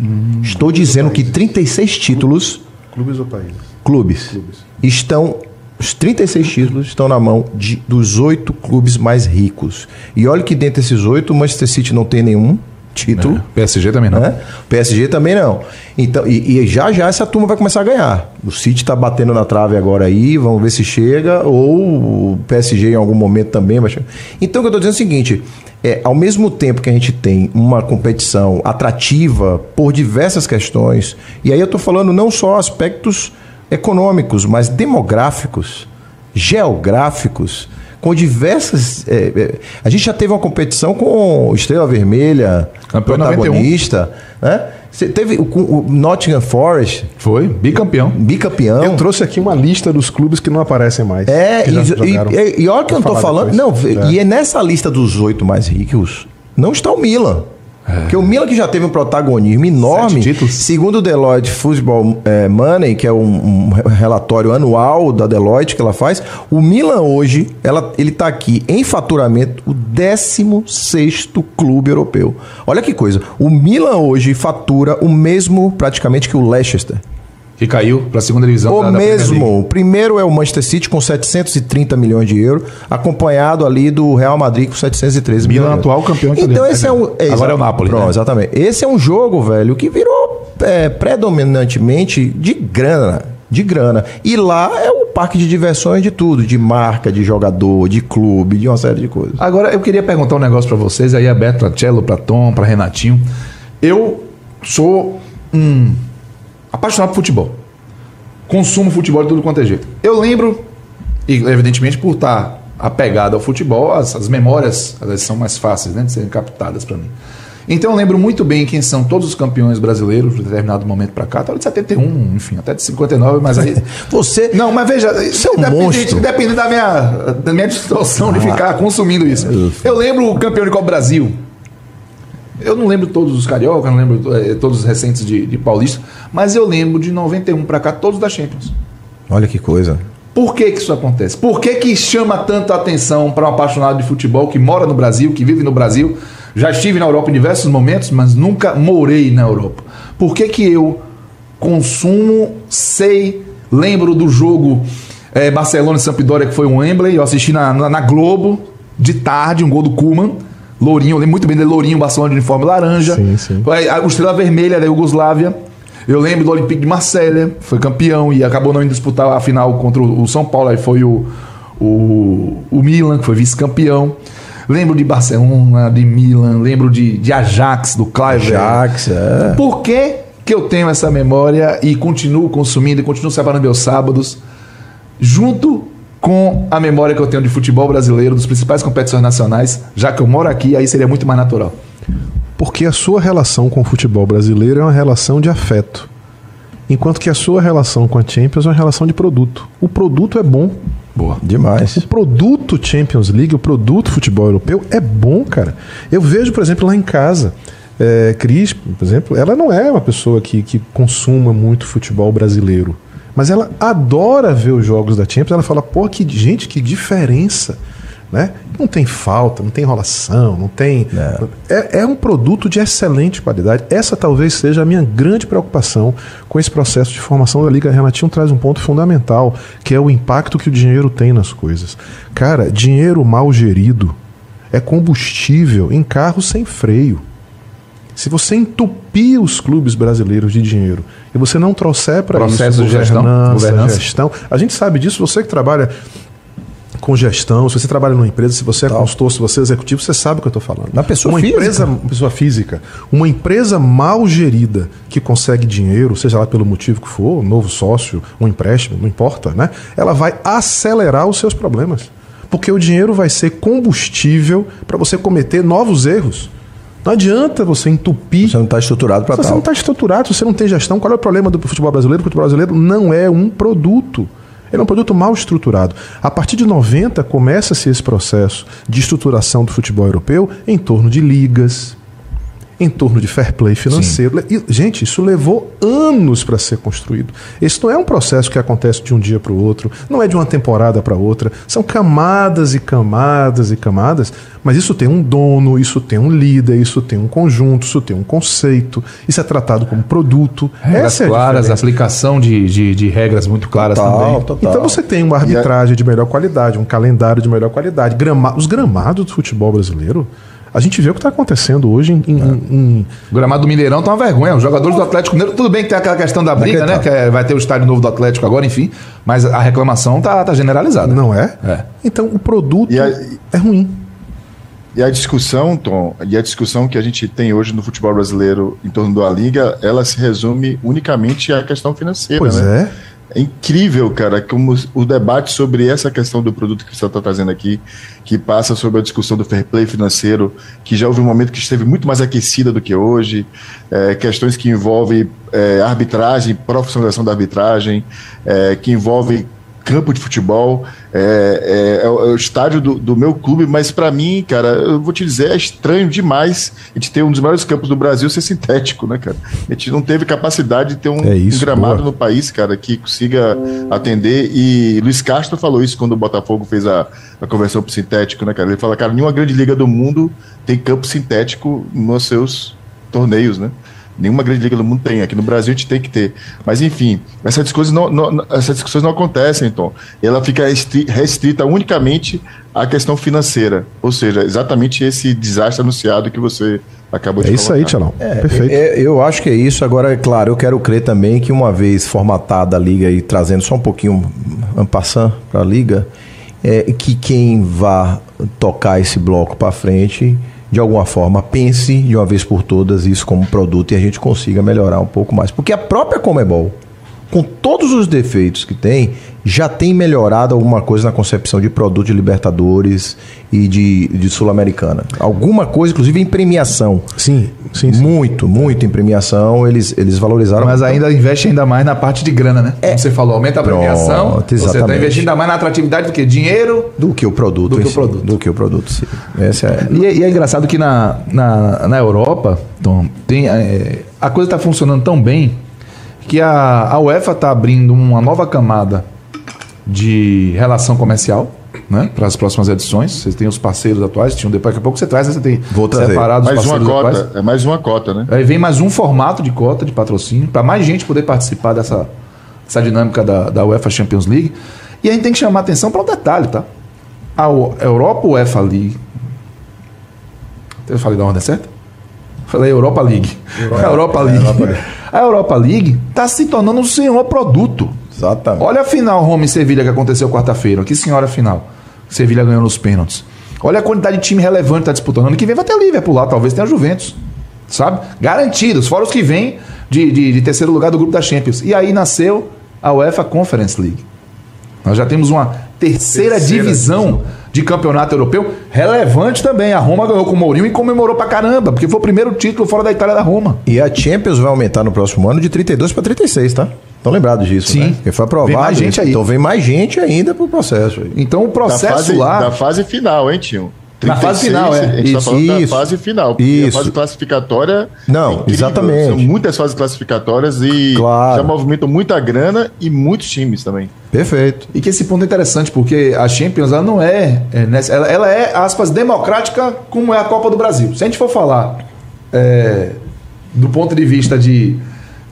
Hum, Estou dizendo que 36 títulos. Clubes ou países? Clubes. clubes. Estão. Os 36 títulos estão na mão de, dos oito clubes mais ricos. E olha que dentre esses oito, o Manchester City não tem nenhum título. É. PSG também não. Né? PSG também não. Então, e, e, já já essa turma vai começar a ganhar. O City está batendo na trave agora aí, vamos ver se chega, ou o PSG em algum momento também vai chegar. Então, o que eu estou dizendo é o seguinte: é, ao mesmo tempo que a gente tem uma competição atrativa por diversas questões, e aí eu estou falando não só aspectos econômicos, mas demográficos, geográficos, com diversas. É, é, a gente já teve uma competição com Estrela Vermelha, Campeão protagonista, 91. né? Você teve o, o, Nottingham Forest. Foi, bicampeão. Bicampeão. Eu trouxe aqui uma lista dos clubes que não aparecem mais. É, e, e, e, olha que eu não tô falando. Depois. Não, é. e é nessa lista dos oito mais ricos, não está o Milan. É. Porque o Milan que já teve um protagonismo enorme, segundo o Deloitte Football é, Money, que é um, um, relatório anual da Deloitte que ela faz, o Milan hoje, ela, ele está aqui em faturamento o 16 clube europeu. Olha que coisa, o Milan hoje fatura o mesmo praticamente que o Leicester. Que caiu para a segunda divisão. O da, mesmo. o primeiro é o Manchester City com 730 milhões de euros, acompanhado ali do Real Madrid com 713 Milan milhões. atual campeão italiano. Então esse é um. É, Agora é o Napoli. Pronto, né? exatamente. Esse é um jogo, velho, que virou é, predominantemente de grana. De grana. E lá é o parque de diversões de tudo, de marca, de jogador, de clube, de uma série de coisas. Agora eu queria perguntar um negócio para vocês aí, aberto para Cello, para Tom, para Renatinho. Eu sou um apaixonado por futebol. Consumo futebol de tudo quanto é jeito. Eu lembro, e evidentemente por estar apegado ao futebol, as, as memórias elas são mais fáceis né, de serem captadas para mim. Então eu lembro muito bem quem são todos os campeões brasileiros de determinado momento para cá, de 71, enfim, até de 59, mas aí. <laughs> Você. Não, mas veja, isso é um depende, monstro. depende da minha, da minha distorção ah, de ficar consumindo isso. Eu lembro o campeão de Copa Brasil, eu não lembro todos os carioca, não lembro é, todos os recentes de, de Paulista, mas eu lembro de 91 para cá, todos da Champions. Olha que coisa. Por que, que isso acontece? Por que, que chama tanto a atenção para um apaixonado de futebol que mora no Brasil, que vive no Brasil? Já estive na Europa em diversos momentos, mas nunca morei na Europa. Por que, que eu consumo, sei, lembro do jogo é, Barcelona e Sampdoria, que foi um Wembley, eu assisti na, na, na Globo, de tarde, um gol do Kuman Lourinho, eu lembro muito bem dele, Lourinho, Barcelona de uniforme laranja. Sim, sim. O Estrela Vermelha da Iugoslávia. Eu lembro do Olympique de Marselha, foi campeão e acabou não indo disputar a final contra o São Paulo, aí foi o, o, o Milan, que foi vice-campeão. lembro de Barcelona, de Milan, lembro de, de Ajax, do Clive. Ajax, é. Por que, que eu tenho essa memória e continuo consumindo e continuo separando meus sábados junto com a memória que eu tenho de futebol brasileiro, dos principais competições nacionais, já que eu moro aqui, aí seria muito mais natural. Porque a sua relação com o futebol brasileiro é uma relação de afeto. Enquanto que a sua relação com a Champions é uma relação de produto. O produto é bom. Boa. Demais. O produto Champions League, o produto futebol europeu é bom, cara. Eu vejo, por exemplo, lá em casa, é, Cris, por exemplo, ela não é uma pessoa que, que consuma muito futebol brasileiro. Mas ela adora ver os jogos da Champions. Ela fala, pô, que gente, que diferença. Né? Não tem falta, não tem enrolação, não tem. É, é, um produto de excelente qualidade. Essa talvez seja a minha grande preocupação com esse processo de formação da Liga. Renatinho traz um ponto fundamental, que é o impacto que o dinheiro tem nas coisas. Cara, dinheiro mal gerido é combustível em carro sem freio. Se você entupir os clubes brasileiros de dinheiro e você não trouxer para isso de gestão, governança, gestão, a gente sabe disso. Você que trabalha com gestão, se você trabalha numa empresa, se você é Tal. consultor, se você é executivo, você sabe o que eu estou falando. Na pessoa uma física. Empresa, uma pessoa física, uma empresa mal gerida que consegue dinheiro, seja lá pelo motivo que for, um novo sócio, um empréstimo, não importa, né? Ela vai acelerar os seus problemas. Porque o dinheiro vai ser combustível para você cometer novos erros. Não adianta você entupir. Você não está estruturado para tal. Você não está estruturado, você não tem gestão. Qual é o problema do futebol brasileiro? O futebol brasileiro não é um produto. Ele é um produto mal estruturado. A partir de 90 começa-se esse processo de estruturação do futebol europeu em torno de ligas, em torno de fair play financeiro. E, gente, isso levou anos para ser construído. Esse não é um processo que acontece de um dia para o outro, não é de uma temporada para outra. São camadas e camadas e camadas, mas isso tem um dono, isso tem um líder, isso tem um conjunto, isso tem um conceito, isso é tratado como produto. Regras Essa é claras, aplicação de, de, de, regras muito claras total, também. Total. Então você tem uma arbitragem de melhor qualidade, um calendário de melhor qualidade. Grama os gramados do futebol brasileiro a gente vê o que está acontecendo hoje em, em, é. em, O gramado do Mineirão tá uma vergonha. Os jogadores do Atlético Mineiro, tudo bem que tem aquela questão da briga, né? Que é, vai ter o estádio novo do Atlético agora, enfim. Mas a reclamação tá, tá generalizada. Não é? é? Então o produto a, é ruim. E a discussão, Tom, e a discussão que a gente tem hoje no futebol brasileiro em torno da Liga, ela se resume unicamente à questão financeira, pois né? é. É incrível, cara, como o debate sobre essa questão do produto que você está trazendo aqui, que passa sobre a discussão do fair play financeiro, que já houve um momento que esteve muito mais aquecida do que hoje, é, questões que envolvem é, arbitragem, profissionalização da arbitragem, é, que envolvem campo de futebol, é, é, é, o, é estádio do, do, meu clube, mas para mim, cara, eu vou te dizer, é estranho demais a gente ter um dos maiores campos do Brasil ser sintético, né, cara? A gente não teve capacidade de ter um, é isso, um gramado boa. no país, cara, que consiga atender. E Luiz Castro falou isso quando o Botafogo fez a, a conversão para sintético, né, cara? Ele fala, cara, nenhuma grande liga do mundo tem campo sintético nos seus torneios, né? Nenhuma grande liga do mundo tem. Aqui no Brasil a gente tem que ter. Mas, enfim, essas discussões não, não essas discussões não acontecem, então. Ela fica restrita unicamente à questão financeira. Ou seja, exatamente esse desastre anunciado que você acabou de É isso aí, Tchalão. É, Perfeito. É, eu acho que é isso. Agora, é claro, eu quero crer também que uma vez formatada a liga e trazendo só um pouquinho ampassando para a liga, é, que quem vá tocar esse bloco para frente de alguma forma, pense de uma vez por todas isso como produto e a gente consiga melhorar um pouco mais. Porque a própria Comebol, com todos os defeitos que tem, já tem melhorado alguma coisa na concepção de produto de Libertadores e de, de Sul-Americana. Alguma coisa, inclusive em premiação. Sim, sim, sim. Muito, muito em premiação. Eles, eles valorizaram. Mas ainda investe ainda mais na parte de grana, né? É. Como você falou, aumenta a premiação. Pronto, você está investindo ainda mais na atratividade do que? Dinheiro? Do que o produto. Do que o produto. Do que o produto, sim. Essa é... E, é, e é engraçado que na, na, na Europa, Tom, tem, é, a coisa está funcionando tão bem que a, a UEFA está abrindo uma nova camada de relação comercial. Né, para as próximas edições, vocês têm os parceiros atuais, tinham depois daqui a pouco você traz, né, você tem Vou trazer. separados mais uma cota, atuais. é mais uma cota, né? Aí vem mais um formato de cota de patrocínio para mais gente poder participar dessa, dessa dinâmica da, da UEFA Champions League. E a gente tem que chamar atenção para um detalhe, tá? A Europa UEFA League. Eu falei da ordem certa? Falei Europa League. Europa, <laughs> a Europa League. É, Europa. A Europa League está se tornando um senhor produto. Exatamente. Olha a final Roma e Sevilha que aconteceu quarta-feira. Que senhora final. Sevilha ganhou nos pênaltis. Olha a quantidade de time relevante que tá disputando. Ano que vem vai ter Liverpool lá, talvez tenha Juventus. Sabe? Garantidos, fora os que vêm de, de, de terceiro lugar do grupo da Champions. E aí nasceu a UEFA Conference League. Nós já temos uma terceira, terceira divisão, divisão, de campeonato europeu relevante também. A Roma ganhou com o Mourinho e comemorou pra caramba, porque foi o primeiro título fora da Itália da Roma. E a Champions vai aumentar no próximo ano de 32 para 36, tá? Estão lembrados disso, Sim. né? Porque foi aprovado. Vem mais gente aí. Então vem mais gente ainda pro processo. Então o processo da fase, lá... Da fase final, hein, tio? 36, na fase final, é. A gente está falando isso. da fase final. Isso. A fase classificatória. Não, é exatamente. São muitas fases classificatórias e claro. já movimentam muita grana e muitos times também. Perfeito. E que esse ponto é interessante, porque a Champions ela não é. é ela, ela, é, aspas, democrática como é a Copa do Brasil. Se a gente for falar é, do ponto de vista de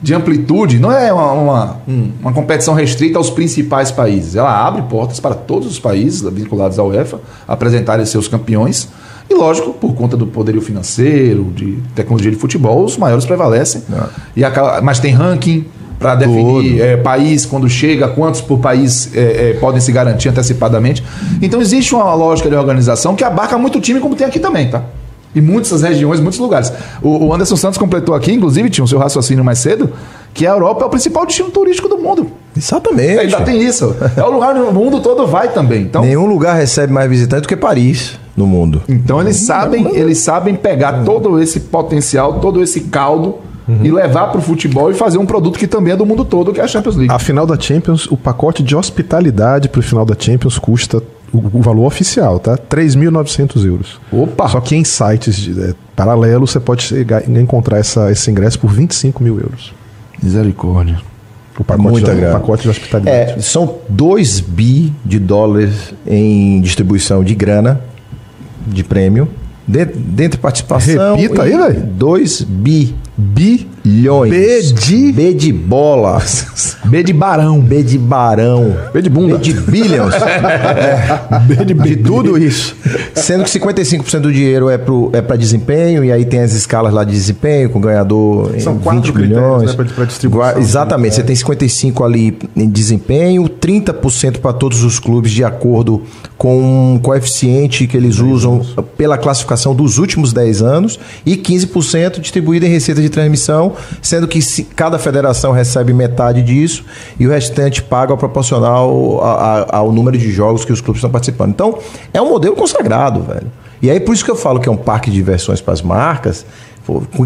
de amplitude, não é uma, uma, uma, competição restrita aos principais países. Ela abre portas para todos os países vinculados à UEFA apresentarem seus campeões. E lógico, por conta do poderio financeiro, de tecnologia de futebol, os maiores prevalecem. É. E a, mas tem ranking para definir é, país quando chega, quantos por país é, é, podem se garantir antecipadamente. Então existe uma lógica de organização que abarca muito time, como tem aqui também, tá? Em muitas regiões, muitos lugares. O, Anderson Santos completou aqui, inclusive, tinha o seu raciocínio mais cedo, que a Europa é o principal destino turístico do mundo. Exatamente. Ainda tem isso. É o lugar no mundo todo vai também. Então, Nenhum lugar recebe mais visitantes do que Paris no mundo. Então eles sabem, eles sabem pegar todo esse potencial, todo esse caldo Uhum. e levar para o futebol e fazer um produto que também é do mundo todo, que é a Champions League. A final da Champions, o pacote de hospitalidade para o final da Champions custa o, valor oficial, tá? 3.900 euros. Opa! Só que em sites de, é, paralelos você pode chegar, encontrar essa, esse ingresso por 25 mil euros. Misericórdia. O pacote, Muita de, pacote de hospitalidade. É, são 2 bi de dólares em distribuição de grana, de prêmio. Dentro, dentro de participação. Repita aí, velho. 2 bi bilhões. B de... B de bola. B de barão. B de barão. B de bunda. B de bilhões. <laughs> é. B de, de tudo isso. Sendo que 55% do dinheiro é para é pra desempenho, e aí tem as escalas lá de desempenho, com ganhador São 20 milhões. Né, para distribuição. Exatamente. Você tem 55% ali em desempenho, 30% para todos os clubes, de acordo com um coeficiente que eles usam pela classificação dos últimos 10 anos, e 15% distribuído em receita de transmissão, sendo que cada federação recebe metade disso e o restante paga proporcional ao número de jogos que os clubes estão participando. Então, é um modelo consagrado, velho. E aí, por isso que eu falo que é um parque de diversões para as marcas.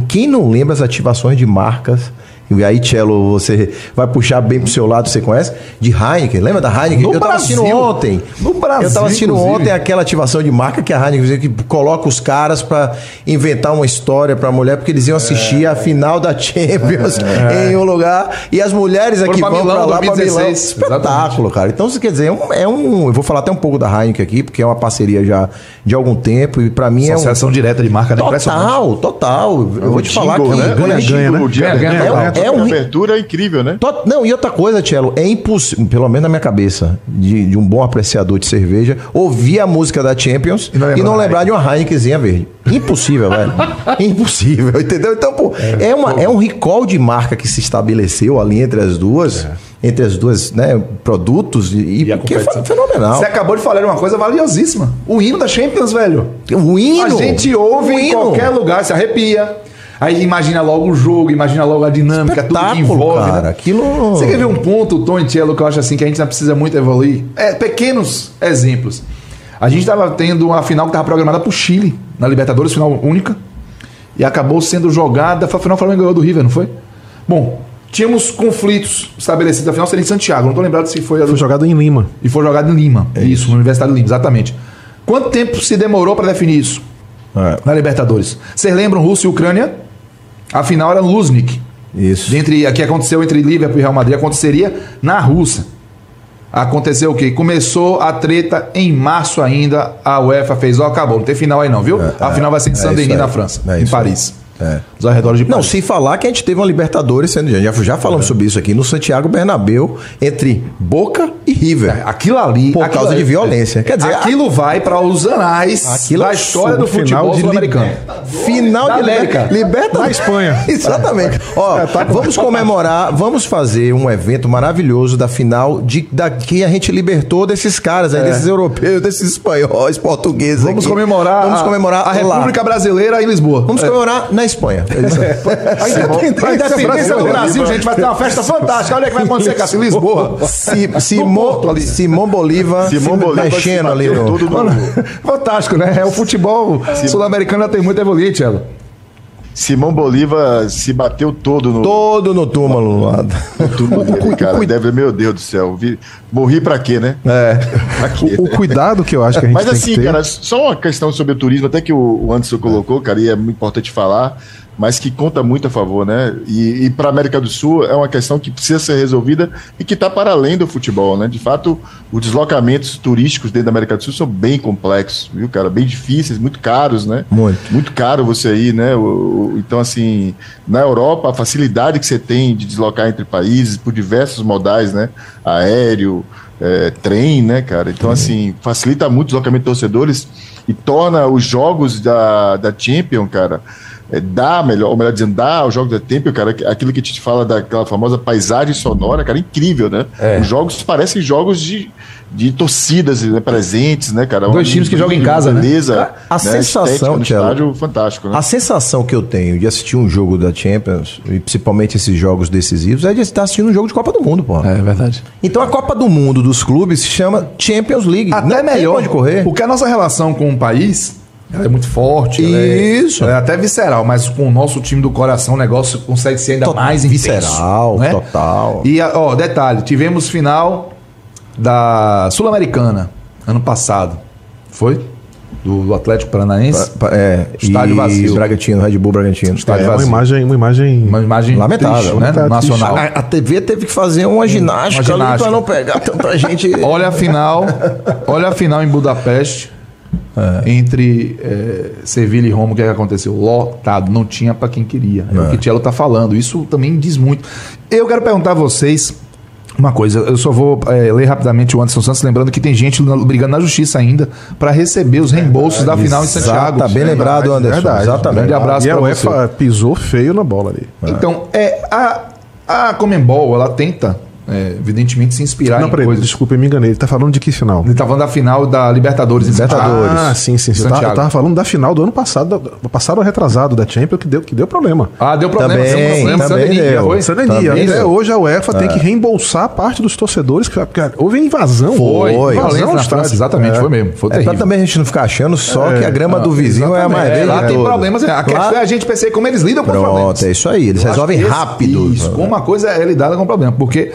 Quem não lembra as ativações de marcas e aí, Cello, você vai puxar bem pro seu lado, você conhece? De Heineken. Lembra da Heineken? No eu tava Brasil. assistindo ontem. No Brasil. Eu tava assistindo inclusive. ontem aquela ativação de marca que a Heineken que coloca os caras para inventar uma história pra mulher, porque eles iam assistir é. a final da Champions é. em um lugar. E as mulheres aqui vão Milão, pra lá 2016. pra Milão. Espetáculo, Exatamente. cara. Então, você quer dizer, é um, é um, Eu vou falar até um pouco da Heineken aqui, porque é uma parceria já de algum tempo. E pra mim Associação é um. direta de marca, né? Total, total. Eu vou te falar que. Né? Ganha, ganha, né? Ganha, ganha, é, é um abertura incrível, né? Não, e outra coisa, Tchelo, é impossível, pelo menos na minha cabeça, de, de, um bom apreciador de cerveja, ouvir a música da Champions e não, e não lembrar de uma Heinekenzinha verde. Impossível, velho. <laughs> Impossível, entendeu? Então, pô, é, é, uma, é um recall de marca que se estabeleceu ali entre as duas. É entre as duas, né, produtos e, e que é fenomenal. Você acabou de falar uma coisa valiosíssima. O hino da Champions, velho. O hino. A gente ouve em qualquer lugar, se arrepia. Aí imagina logo o jogo, imagina logo a dinâmica, tudo que envolve. Cara, né? aquilo... Você quer ver um ponto, Tom e Tielo, que eu acho assim que a gente não precisa muito evoluir? É, pequenos exemplos. A gente estava tendo uma final que estava programada para o Chile, na Libertadores, final única, e acabou sendo jogada. Foi a final, o Flamengo ganhou do River, não foi? Bom, tínhamos conflitos estabelecidos. A final seria em Santiago, não estou lembrado se foi. A... Foi jogado em Lima. E foi jogado em Lima. É isso, isso, na Universidade de Lima, exatamente. Quanto tempo se demorou para definir isso? É. Na Libertadores. Vocês lembram Rússia e Ucrânia? A final era Luznik. Isso. Entre, a que aconteceu entre Liverpool e Real Madrid aconteceria na Rússia. Aconteceu o quê? Começou a treta em março ainda. A UEFA fez, ó, acabou, não tem final aí não, viu? É, a final vai ser em é Saint-Denis, na França, é em Paris. É. Os arredores de Paris. Não, sem falar que a gente teve uma Libertadores, já, já falamos é. sobre isso aqui, no Santiago Bernabéu, entre Boca e River. É, aquilo ali. Por causa de violência. Quer dizer, aquilo vai para os anais aquilo da história do futebol sul-americano. Final de América. Liberta na Espanha. <laughs> Exatamente. Ó, é, tá vamos comemorar, vamos fazer um evento maravilhoso da final de da, que a gente libertou desses caras aí, é. desses europeus, desses espanhóis, portugueses. Vamos aqui. comemorar. Vamos comemorar a, a República Brasileira em Lisboa. Vamos comemorar na Espanha. <laughs> A independência do Brasil, gente, vai ter uma festa fantástica. Olha o que <laughs> vai acontecer, Cássio, em Lisboa. Simão, Simão Bolívar Simão Bolívar mexendo ali. No... <laughs> Fantástico, né? É o futebol sul-americano tem muito evoluído, ela. Simão Bolívar se bateu todo no. Todo no túmulo lá. No túmulo dele, cara. Deve, meu Deus do céu. Vi, morri pra quê, né? É. Quê? O, o, cuidado que eu acho que a gente Mas tem assim, cara, só uma questão sobre o turismo, até que o, o Anderson colocou, cara, e é muito importante falar mas que conta muito a favor, né? E, e para a América do Sul é uma questão que precisa ser resolvida e que está para além do futebol, né? De fato, os deslocamentos turísticos dentro da América do Sul são bem complexos, viu, cara? Bem difíceis, muito caros, né? Muito. Muito caro você ir, né? O, o, então, assim, na Europa, a facilidade que você tem de deslocar entre países por diversos modais, né? Aéreo, é, trem, né, cara? Então, assim, facilita muito o deslocamento de torcedores e torna os jogos da, da Champions, cara dá, melhor, ou melhor dizendo, dá ao jogo da Temple, cara, aquilo que a gente fala daquela famosa paisagem sonora, cara, incrível, né? É. Os jogos parecem jogos de, de torcidas né, presentes, né, cara? Dois times que jogam em casa, né? beleza, né? A, a né, sensação, no estádio, fantástico, né? A sensação que eu tenho de assistir um jogo da Champions, e principalmente esses jogos decisivos, é de estar assistindo um jogo de Copa do Mundo, pô. É verdade. Então a Copa do Mundo dos clubes se chama Champions League. Até Não melhor de correr. Porque a nossa relação com o país ela é muito forte. Isso. É, é, até visceral, mas com o nosso time do coração o negócio consegue ser ainda mais intenso. Visceral, né? total. E, ó, detalhe, tivemos final da Sul-Americana ano passado. Foi? Do, Atlético Paranaense. é, estádio vazio. Bragantino, Red Bull Bragantino. Estádio é, vazio. Uma imagem, uma imagem, uma imagem lamentável, triste, né? Nacional. A, a, TV teve que fazer uma ginástica, uma ginástica. para não pegar tanta gente. olha a final, olha a final em Budapeste é. Entre é, Sevilha e Roma, o que, é que aconteceu? Lotado, não tinha para quem queria. É, é o que o Tielo está falando. Isso também diz muito. Eu quero perguntar a vocês uma coisa, eu só vou é, ler rapidamente o Anderson Santos, lembrando que tem gente brigando na justiça ainda para receber os reembolsos da final em Santiago. Tá bem lembrado, Anderson. Verdade, exatamente. Um grande abraço para você. a UEFA pisou feio na bola ali. Então, é, a, a Comembol, ela tenta é, evidentemente se inspirar não, em peraí, coisas. Desculpa, eu me enganei. Ele tá falando de que final? Ele tá falando da final da Libertadores. Libertadores. Ah, sim, sim. sim. Eu, tava, eu tava falando da final do ano passado, do passado retrasado da Champions, que deu, que deu problema. Ah, deu problema. Também, deu problema. Também deu. Até hoje a UEFA é. tem que reembolsar parte dos torcedores, porque houve invasão. Foi. Foi. Invasão na França, exatamente, é. foi mesmo. Foi é, pra também a gente não ficar achando só é. que a grama do vizinho é a mais é, Lá tem problemas. A questão é a gente pensar como eles lidam com os problemas. Pronto, é isso aí. Eles resolvem rápido. Isso, como uma coisa é lidada com o problema. Porque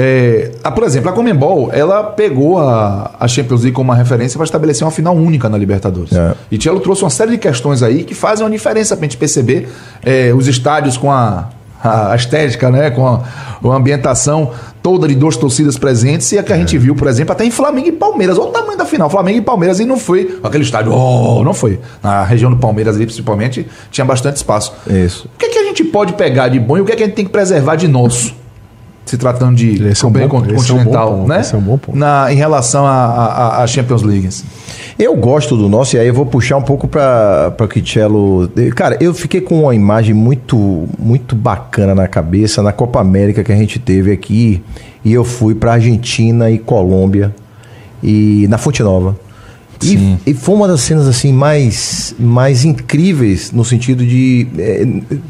é, a, por exemplo, a Comembol, ela pegou a, a Champions League como uma referência para estabelecer uma final única na Libertadores. É. E Tielo trouxe uma série de questões aí que fazem uma diferença para a gente perceber é, os estádios com a, a estética, né, com a, a, ambientação toda de duas torcidas presentes e a que a gente é. viu, por exemplo, até em Flamengo e Palmeiras. Olha o tamanho da final, Flamengo e Palmeiras, e não foi aquele estádio, oh, não foi. Na região do Palmeiras ali, principalmente, tinha bastante espaço. Isso. O que, é que a gente pode pegar de bom e o que, é que a gente tem que preservar de nosso? Se tratando de esse é um bom, continental, é um né? Esse é um bom ponto. Na, em relação à Champions League. Assim. Eu gosto do nosso, e aí eu vou puxar um pouco para o Kichello. Cara, eu fiquei com uma imagem muito, muito bacana na cabeça na Copa América que a gente teve aqui. E eu fui para Argentina e Colômbia, e na Fonte Nova. E, e, foi uma das cenas assim mais, mais incríveis no sentido de é,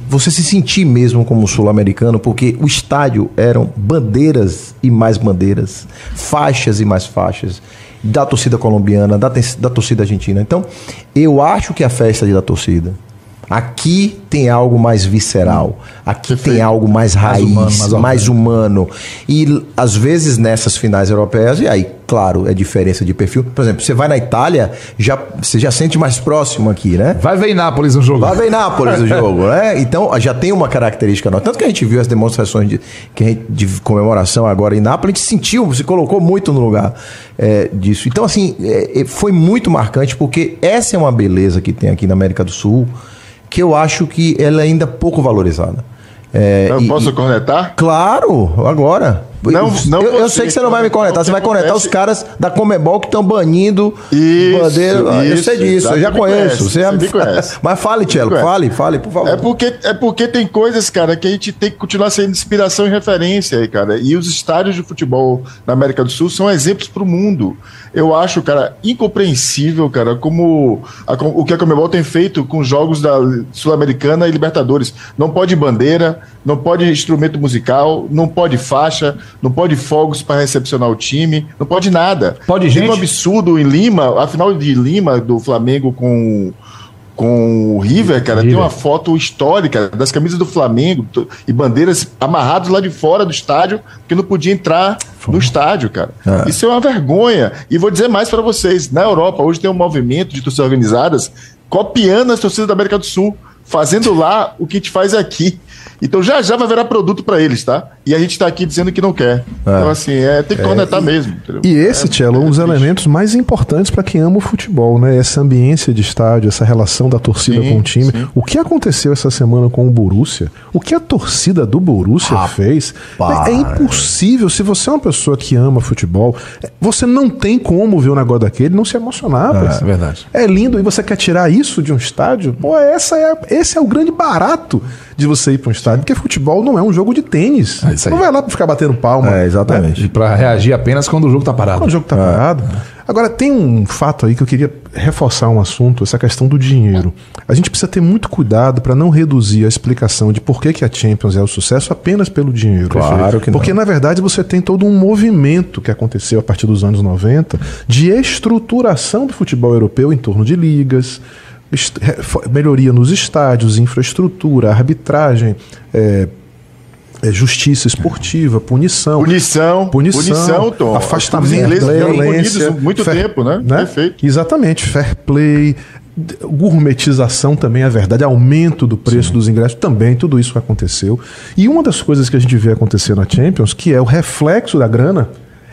você se sentir mesmo como sul-americano, porque o estádio eram bandeiras e mais bandeiras, faixas e mais faixas da torcida colombiana, da, da torcida argentina. Então, eu acho que a festa é da torcida Aqui tem algo mais visceral, aqui Perfeito. tem algo mais raiz, mais humano, mais, mais humano. E às vezes nessas finais europeias, e aí, claro, é diferença de perfil. Por exemplo, você vai na Itália, já, você já sente mais próximo aqui, né? Vai ver Nápoles no jogo. Vai ver Nápoles no <laughs> jogo, né? Então já tem uma característica nova. Tanto que a gente viu as demonstrações de, gente, de comemoração agora em Nápoles, a gente sentiu, se colocou muito no lugar é, disso. Então, assim, é, foi muito marcante, porque essa é uma beleza que tem aqui na América do Sul que eu acho que ela é ainda pouco valorizada. É, eu e, posso cornetar? Claro, agora. Não, não eu, eu sei que você não vai me conectar, você vai conectar os caras da Comebol que estão banindo isso, bandeira. Isso, eu sei disso, eu já conheço. Você, já me conhece. <laughs> Mas fale, Tchelo, fale, fale, por favor. É porque, é porque tem coisas, cara, que a gente tem que continuar sendo inspiração e referência aí, cara. E os estádios de futebol na América do Sul são exemplos para o mundo. Eu acho, cara, incompreensível, cara, como a, o que a Comebol tem feito com jogos da Sul-Americana e Libertadores. Não pode bandeira, não pode instrumento musical, não pode faixa não pode fogos para recepcionar o time, não pode nada. Pode gente. Tem um absurdo em Lima, a final de Lima do Flamengo com com o River, cara, River. tem uma foto histórica das camisas do Flamengo e bandeiras amarradas lá de fora do estádio, que não podia entrar Foi. no estádio, cara. É. Isso é uma vergonha. E vou dizer mais para vocês: na Europa, hoje tem um movimento de torcidas organizadas copiando as torcidas da América do Sul, fazendo lá o que a gente faz aqui. Então já já vai virar produto para eles, tá? E a gente está aqui dizendo que não quer. É. Então, assim, é, tem que conectar é, mesmo. Entendeu? E esse, é, Tchelo, é um dos elementos mais importantes para quem ama o futebol, né? Essa ambiência de estádio, essa relação da torcida sim, com o time. Sim. O que aconteceu essa semana com o Borussia, o que a torcida do Borussia Rapaz. fez, é, é impossível. Se você é uma pessoa que ama futebol, você não tem como ver um negócio daquele não se emocionar. É, é verdade. É lindo e você quer tirar isso de um estádio? Pô, essa é, esse é o grande barato de você ir para um estádio, porque futebol não é um jogo de tênis. É isso aí. Não vai lá para ficar batendo palma. É, exatamente. Né? Para reagir apenas quando o jogo tá parado. Quando o jogo tá é. parado. Agora, tem um fato aí que eu queria reforçar um assunto, essa questão do dinheiro. A gente precisa ter muito cuidado para não reduzir a explicação de por que, que a Champions é o sucesso apenas pelo dinheiro. Claro que não. Porque, na verdade, você tem todo um movimento que aconteceu a partir dos anos 90 de estruturação do futebol europeu em torno de ligas, melhoria nos estádios, infraestrutura, arbitragem, é, é, justiça esportiva, punição. Punição. Punição, punição Tom. afastamento, violência. muito fair, tempo, né? né? Perfeito. Exatamente. Fair play, gourmetização também é verdade, aumento do preço Sim. dos ingressos também, tudo isso aconteceu. E uma das coisas que a gente vê acontecer na Champions, que é o reflexo da grana,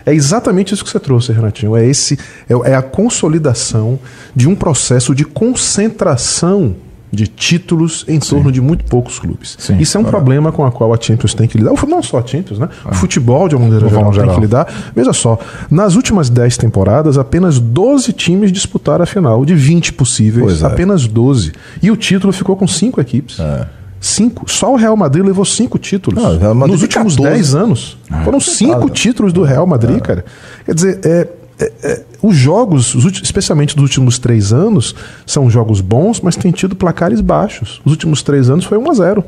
é exatamente isso que você trouxe, Renatinho. É esse é, é a consolidação de um processo de concentração de títulos em Sim. torno de muito poucos clubes. Sim, Isso é um problema com o qual a Champions tem que lidar. Não só a Champions, né? O futebol, de uma maneira geral, geral, tem que lidar. Veja só, nas últimas 10 temporadas, apenas 12 times disputaram a final. De 20 possíveis, é. apenas 12. E o título ficou com 5 equipes. É. Cinco. Só o Real Madrid levou cinco títulos. Não, nos últimos 10 anos. Ah, Foram cinco títulos do Real Madrid, é. cara. Quer dizer, é, é, é, os jogos, os especialmente dos últimos três anos, são jogos bons, mas tem tido placares baixos. Os últimos três anos foi 1 a 0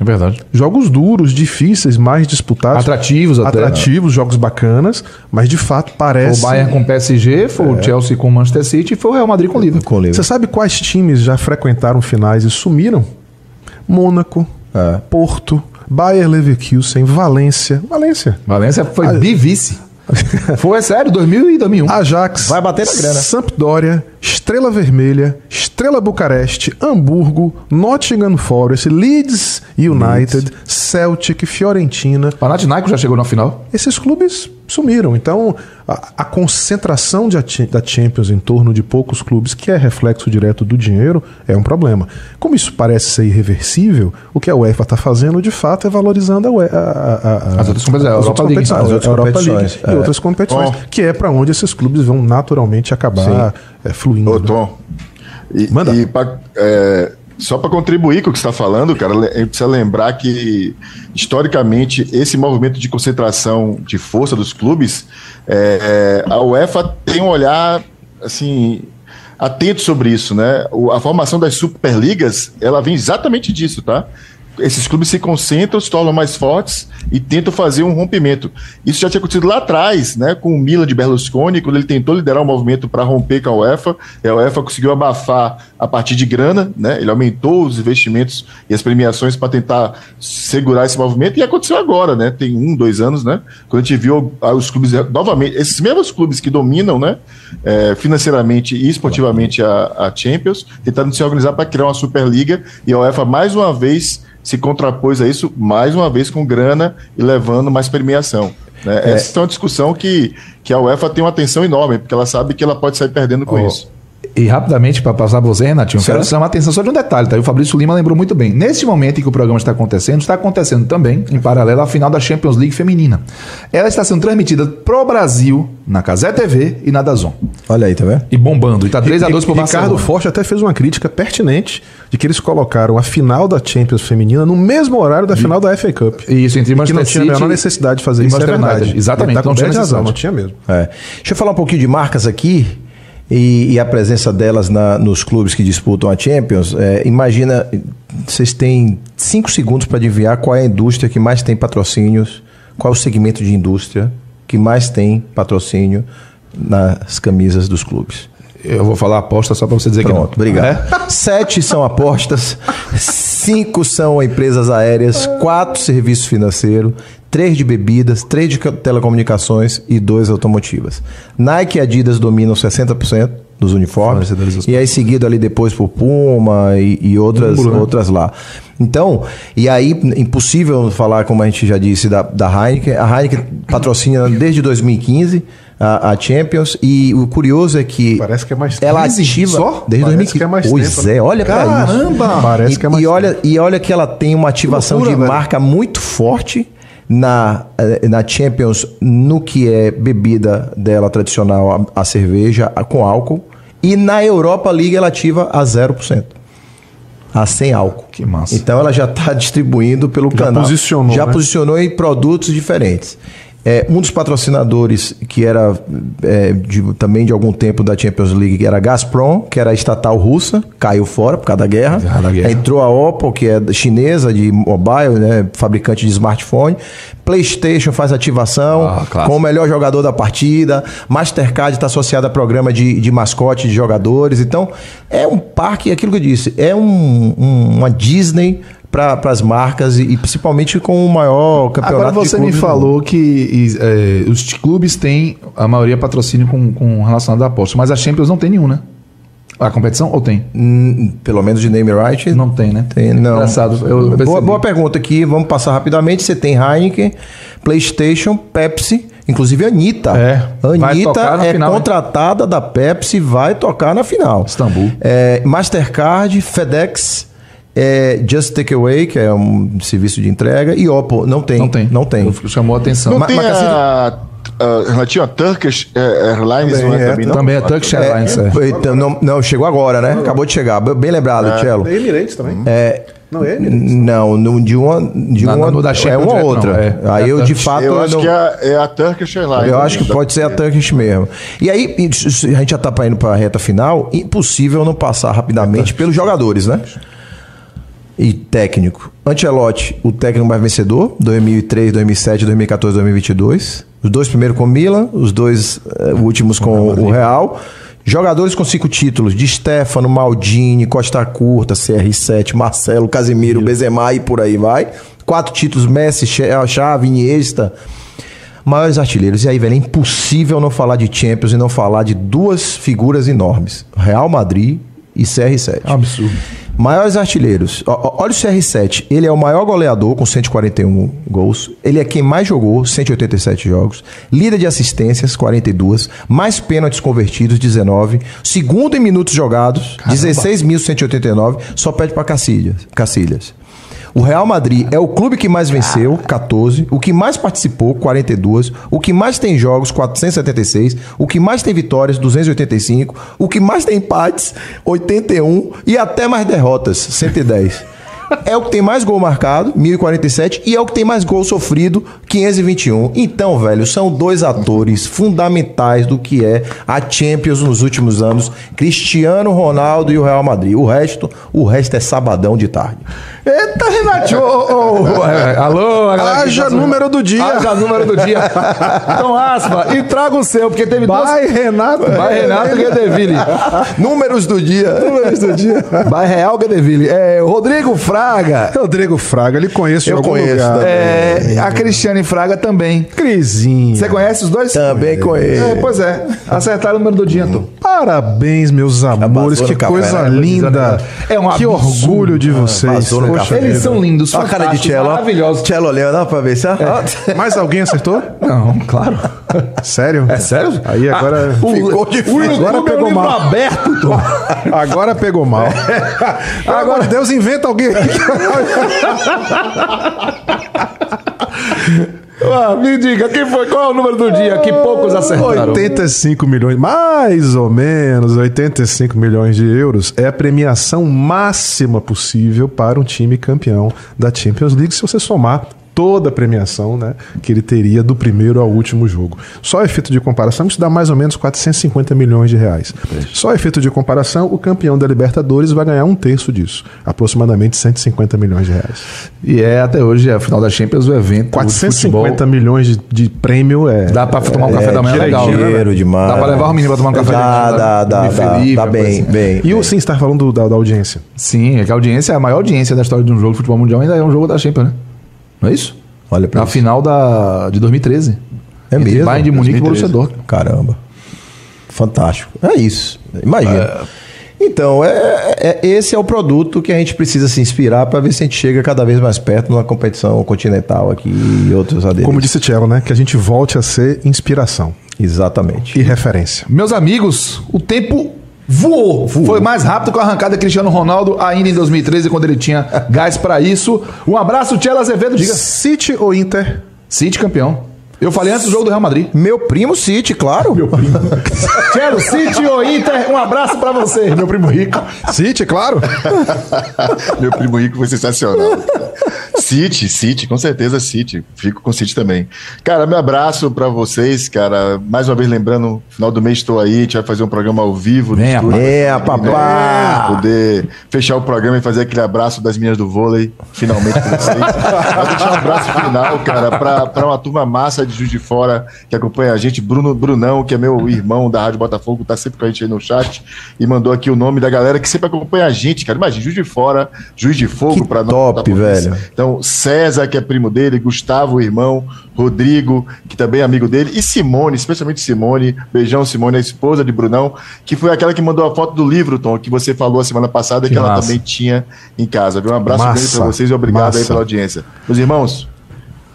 é verdade. Jogos duros, difíceis, mais disputados. Atrativos até. Atrativos, jogos bacanas, mas de fato parece. Foi o Bayern com o PSG, foi é. o Chelsea com o Manchester City e foi o Real Madrid com o Liverpool. Você sabe quais times já frequentaram finais e sumiram? Mônaco, é. Porto, Bayer Leverkusen, Valência. Valência. Valência foi a... bivice. foi, é sério, 2000 e 2001. Ajax. Vai bater na grana. Sampdoria, Estrela Vermelha, Estrela Bucareste, Hamburgo, Nottingham Forest, Leeds United, Leeds. Celtic, Fiorentina. Panathinaikos já chegou na final? Esses clubes sumiram. Então, a, a concentração de, da Champions em torno de poucos clubes, que é reflexo direto do dinheiro, é um problema. Como isso parece ser irreversível, o que a UEFA está fazendo, de fato, é valorizando a, a, as outras competições, a Europa League, as outras Europa League é. e outras competições, que é para onde esses clubes vão naturalmente acabar é, fluindo. Ô, né? Tom, e, Manda. E pra, é, só para contribuir com o que está falando, cara, precisa lembrar que, historicamente, esse movimento de concentração de força dos clubes, é, a UEFA tem um olhar, assim, atento sobre isso, né? a formação das superligas, ela vem exatamente disso, tá? Esses clubes se concentram, se tornam mais fortes e tentam fazer um rompimento. Isso já tinha acontecido lá atrás, né, com o Mila de Berlusconi, quando ele tentou liderar um movimento para romper com a UEFA, e a UEFA conseguiu abafar a partir de grana, né, ele aumentou os investimentos e as premiações para tentar segurar esse movimento, e aconteceu agora, né, tem um, dois anos, né, quando a gente viu os clubes, novamente, esses mesmos clubes que dominam, né, é, financeiramente e esportivamente a, a Champions, tentando se organizar para criar uma Superliga, e a UEFA mais uma vez se contrapôs a isso mais uma vez com grana e levando mais premiação. Né? É. Essa é uma discussão que, que a UEFA tem uma atenção enorme, porque ela sabe que ela pode sair perdendo com oh. isso. E rapidamente, para passar para você, Renatinho, certo. quero chamar a atenção só de um detalhe, tá? E o Fabrício Lima lembrou muito bem. Nesse momento em que o programa está acontecendo, está acontecendo também, em paralelo, a final da Champions League feminina. Ela está sendo transmitida pro Brasil na Casé TV e na Dazon. Olha aí, tá vendo? E bombando. E tá 3 a 2 pro Barcelona. Ricardo Forte até fez uma crítica pertinente de que eles colocaram a final da Champions feminina no mesmo horário da final da FA Cup. Isso, entre Manchester City. Que não tinha a menor necessidade de fazer isso, é verdade. Exatamente. Tá não tinha razão, não tinha mesmo. É. Deixa eu falar um pouquinho de marcas aqui e, e a presença delas na, nos clubes que disputam a Champions, é, imagina, vocês têm cinco segundos para adivinhar qual é a indústria que mais tem patrocínios, qual é o segmento de indústria que mais tem patrocínio nas camisas dos clubes. Eu vou falar aposta só para você dizer Pronto, que não. obrigado. É? Sete são apostas, cinco são empresas aéreas, quatro serviços financeiros, três de bebidas, três de telecomunicações e dois automotivas. Nike e Adidas dominam 60% dos uniformes. E aí seguido ali depois por Puma e, e outras, né? outras lá. Então, e aí, impossível falar, como a gente já disse, da, da Heineken. A Heineken patrocina desde 2015 a, a, Champions. E o curioso é que. Parece que é mais Ela ativa. Só? Desde Parece 2015. Que é mais pois tempo, né? é, olha para isso. Caramba! Parece e, que é mais e olha, e olha que ela tem uma ativação loucura, de velho. marca muito forte na, eh, na Champions no que é bebida dela tradicional, a, a cerveja a, com álcool. E na Europa League ela ativa a 0%. A sem álcool. Que massa. Então ela já está <laughs> distribuindo pelo já canal. Posicionou, já né? posicionou em produtos diferentes. É, um dos patrocinadores que era é, de, também de algum tempo da Champions League, que era Gazprom, que era estatal russa, caiu fora por causa da guerra. Da guerra. Entrou a Oppo, que é chinesa de mobile, né, fabricante de smartphone. PlayStation faz ativação ah, com o melhor jogador da partida. Mastercard está associado a programa de, de mascote de jogadores. Então, é um parque, aquilo que eu disse, é um, um, uma Disney para as marcas e, e, principalmente com o maior campeonato. Agora você me falou que e, é, os clubes têm a maioria patrocínio com, com relacionado a apostas, mas a Champions não tem nenhum, né? A competição ou tem? Hum, pelo menos de name right? Não tem, né? Tem, não. Engraçado. Eu boa, boa pergunta aqui, vamos passar rapidamente. Você tem Heineken, PlayStation, Pepsi, inclusive a Anitta. É. Anitta é final, contratada da Pepsi, vai tocar na final. Istambul. É, Mastercard, FedEx, é Just Takeaway, que é um serviço de entrega, e Oppo. Não tem. Não tem. Não tem. Chamou a atenção. Não Ma tem a... Uh, relativo a Turkish é, Airlines, também, não é, é também, não? também é Turkish Airlines. É, é. Então, não, não, chegou agora, né? Acabou de chegar. Bem lembrado, é. Cello. É Emirates também. É, não é Emirates? Não, de uma. De na, uma da é uma outra. Não, é. Aí eu, de fato. Eu acho não, que é, a Turkish Airlines. Eu acho que pode ser a Turkish mesmo. E aí, a gente já está indo para a reta final. Impossível não passar rapidamente pelos jogadores, né? E técnico. Ancelotti, o técnico mais vencedor, 2003, 2007, 2014, 2022. Os dois primeiros com o Milan, os dois uh, últimos com o Real. Jogadores com cinco títulos: de Stefano, Maldini, Costa Curta, CR7, Marcelo, Casimiro, Benzema e por aí vai. Quatro títulos: Messi, Xavi, Iniesta. Maiores artilheiros. E aí, velho, é impossível não falar de Champions e não falar de duas figuras enormes: Real Madrid e CR7. É absurdo. Maiores artilheiros. Olha o CR7. Ele é o maior goleador com 141 gols. Ele é quem mais jogou, 187 jogos. Líder de assistências, 42. Mais pênaltis convertidos, 19. Segundo em minutos jogados, 16.189. Só pede para Cacilhas. Cacilhas. O Real Madrid é o clube que mais venceu, 14. O que mais participou, 42. O que mais tem jogos, 476. O que mais tem vitórias, 285. O que mais tem empates, 81. E até mais derrotas, 110 é o que tem mais gol marcado, 1047, e é o que tem mais gol sofrido, 521. Então, velho, são dois atores fundamentais do que é a Champions nos últimos anos, Cristiano Ronaldo e o Real Madrid. O resto, o resto é sabadão de tarde. Eita, Renato! Oh, oh, é, alô, Haja tá número do dia. Haja número do dia. Então, aspa, e traga o seu, porque teve Vai, duas... Renato. Vai, Renato Guedeville. Números do dia. Números do dia. Vai, Real Guedeville. É, Rodrigo Fra Fraga. Rodrigo Fraga, ele conhece Eu conheço É, a Cristiane Fraga também. Crisinha. Você conhece os dois? Também conheço. É, pois é. Acertaram o número do dia, Tom. Parabéns, meus amores. Que coisa né? linda. É um que absurdo. orgulho de vocês. vazou Eles vida. são lindos, Olha a cara de Cello. ó. maravilhosos. Cello olhando, dá pra ver, sabe? Mais alguém acertou? Não, claro. Sério? É sério? Aí agora. O, Ficou difícil. Agora é pegou mal. aberto, Tom. <laughs> Agora pegou mal. <laughs> Agora Deus inventa alguém. <laughs> Ah, me diga, quem foi? Qual é o número do dia? Que poucos acertaram. 85 milhões, mais ou menos 85 milhões de euros é a premiação máxima possível para um time campeão da Champions League, se você somar toda a premiação né, que ele teria do primeiro ao último jogo. Só efeito de comparação, isso dá mais ou menos 450 milhões de reais. Só efeito de comparação, o campeão da Libertadores vai ganhar um terço disso, aproximadamente 150 milhões de reais. E é até hoje, a final da Champions, o evento 450 de futebol. milhões de, de prêmio é. Dá pra tomar um café da manhã tira legal. dinheiro né? demais. Dá pra levar o menino pra tomar um café da manhã. Dá, dá, né? dá, dá, Felipe, dá uma bem, assim. bem. E o sim, você está falando do- da, da audiência. Sim, é que a audiência, a maior audiência da história de um jogo de futebol mundial ainda é um jogo da Champions, né? Não é isso? Olha pra Na isso. final da, de 2013. É Entre mesmo? Bayern de Munique e 2013. Borussia Dortmund. Caramba. Fantástico. É isso. Imagina. Então, é, é- esse é o produto que a gente precisa se inspirar para ver se a gente chega cada vez mais perto numa competição continental aqui e outros adereços. Como disse Tchelo, né? Que a gente volte a ser inspiração Exatamente. e referência. Meus amigos, o tempo voou. Foi mais rápido que a arrancada de Cristiano Ronaldo ainda em 2013, quando ele tinha gás pra isso. Um abraço, Tchela Azevedo. Diga. City ou Inter? City campeão. Eu falei antes do jogo do Real Madrid. Meu primo City, claro. Meu primo. <laughs> Tchelo, City ou Inter, um abraço pra você, meu primo rico. City, claro. <laughs> Meu primo rico foi sensacional. City, City, com certeza City. Fico com City também. Cara, meu abraço pra vocês, cara. Mais uma vez lembrando, final do mês estou aí, a gente vai fazer um programa ao vivo. no Venha, estúdio, né? papá. Poder fechar o programa e fazer aquele abraço das meninas do vôlei, finalmente com vocês. <laughs> Vou deixar um abraço final, cara, pra, pra uma turma massa de Juiz de Fora que acompanha a gente. Bruno Brunão, que é meu irmão da Rádio Botafogo, tá sempre com a gente aí no chat e mandou aqui o nome da galera que sempre acompanha a gente, cara. Imagina, Juiz de Fora, Juiz de Fogo Que pra nós. top, botafoguenses. velho. Então, César, que é primo dele, Gustavo, o irmão, Rodrigo, que também é amigo dele, e Simone, especialmente Simone, beijão Simone, a esposa de Brunão, que foi aquela que mandou a foto do livro, Tom, que você falou a semana passada que, Que ela também tinha em casa. Viu? Um abraço Massa, grande pra vocês e obrigado aí massa. pela audiência. Meus irmãos,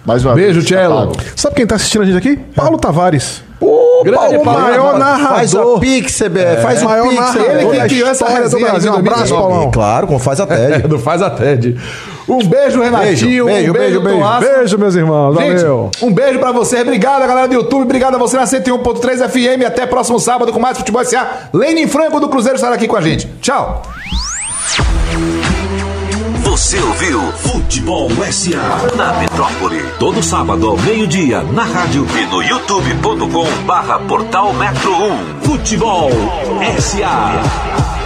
mais uma Beijo, vez. Cello. apago. Sabe quem tá assistindo a gente aqui? Paulo Tavares. Grande o Paulo maior Tavares. Faz narrador. o Pix, CBF. Faz o maior Pix. narrador Ele que criou essa história do resenha Brasil. Um abraço, 2019. Paulão. Claro, como faz a TED. <laughs> Não faz a TED. Um beijo, Renatinho. beijo, um beijo, beijo, beijo. Beijo, meus irmãos. Gente, Valeu. um beijo pra você. Obrigado, galera do YouTube. Obrigado a você na 101.3 FM. Até próximo sábado com mais Futebol S.A. Lene Franco do Cruzeiro estará aqui com a gente. Tchau. Você ouviu Futebol SA na Metrópole. Todo sábado ao meio-dia na rádio e no youtube.com barra portal Metro 1. Futebol SA.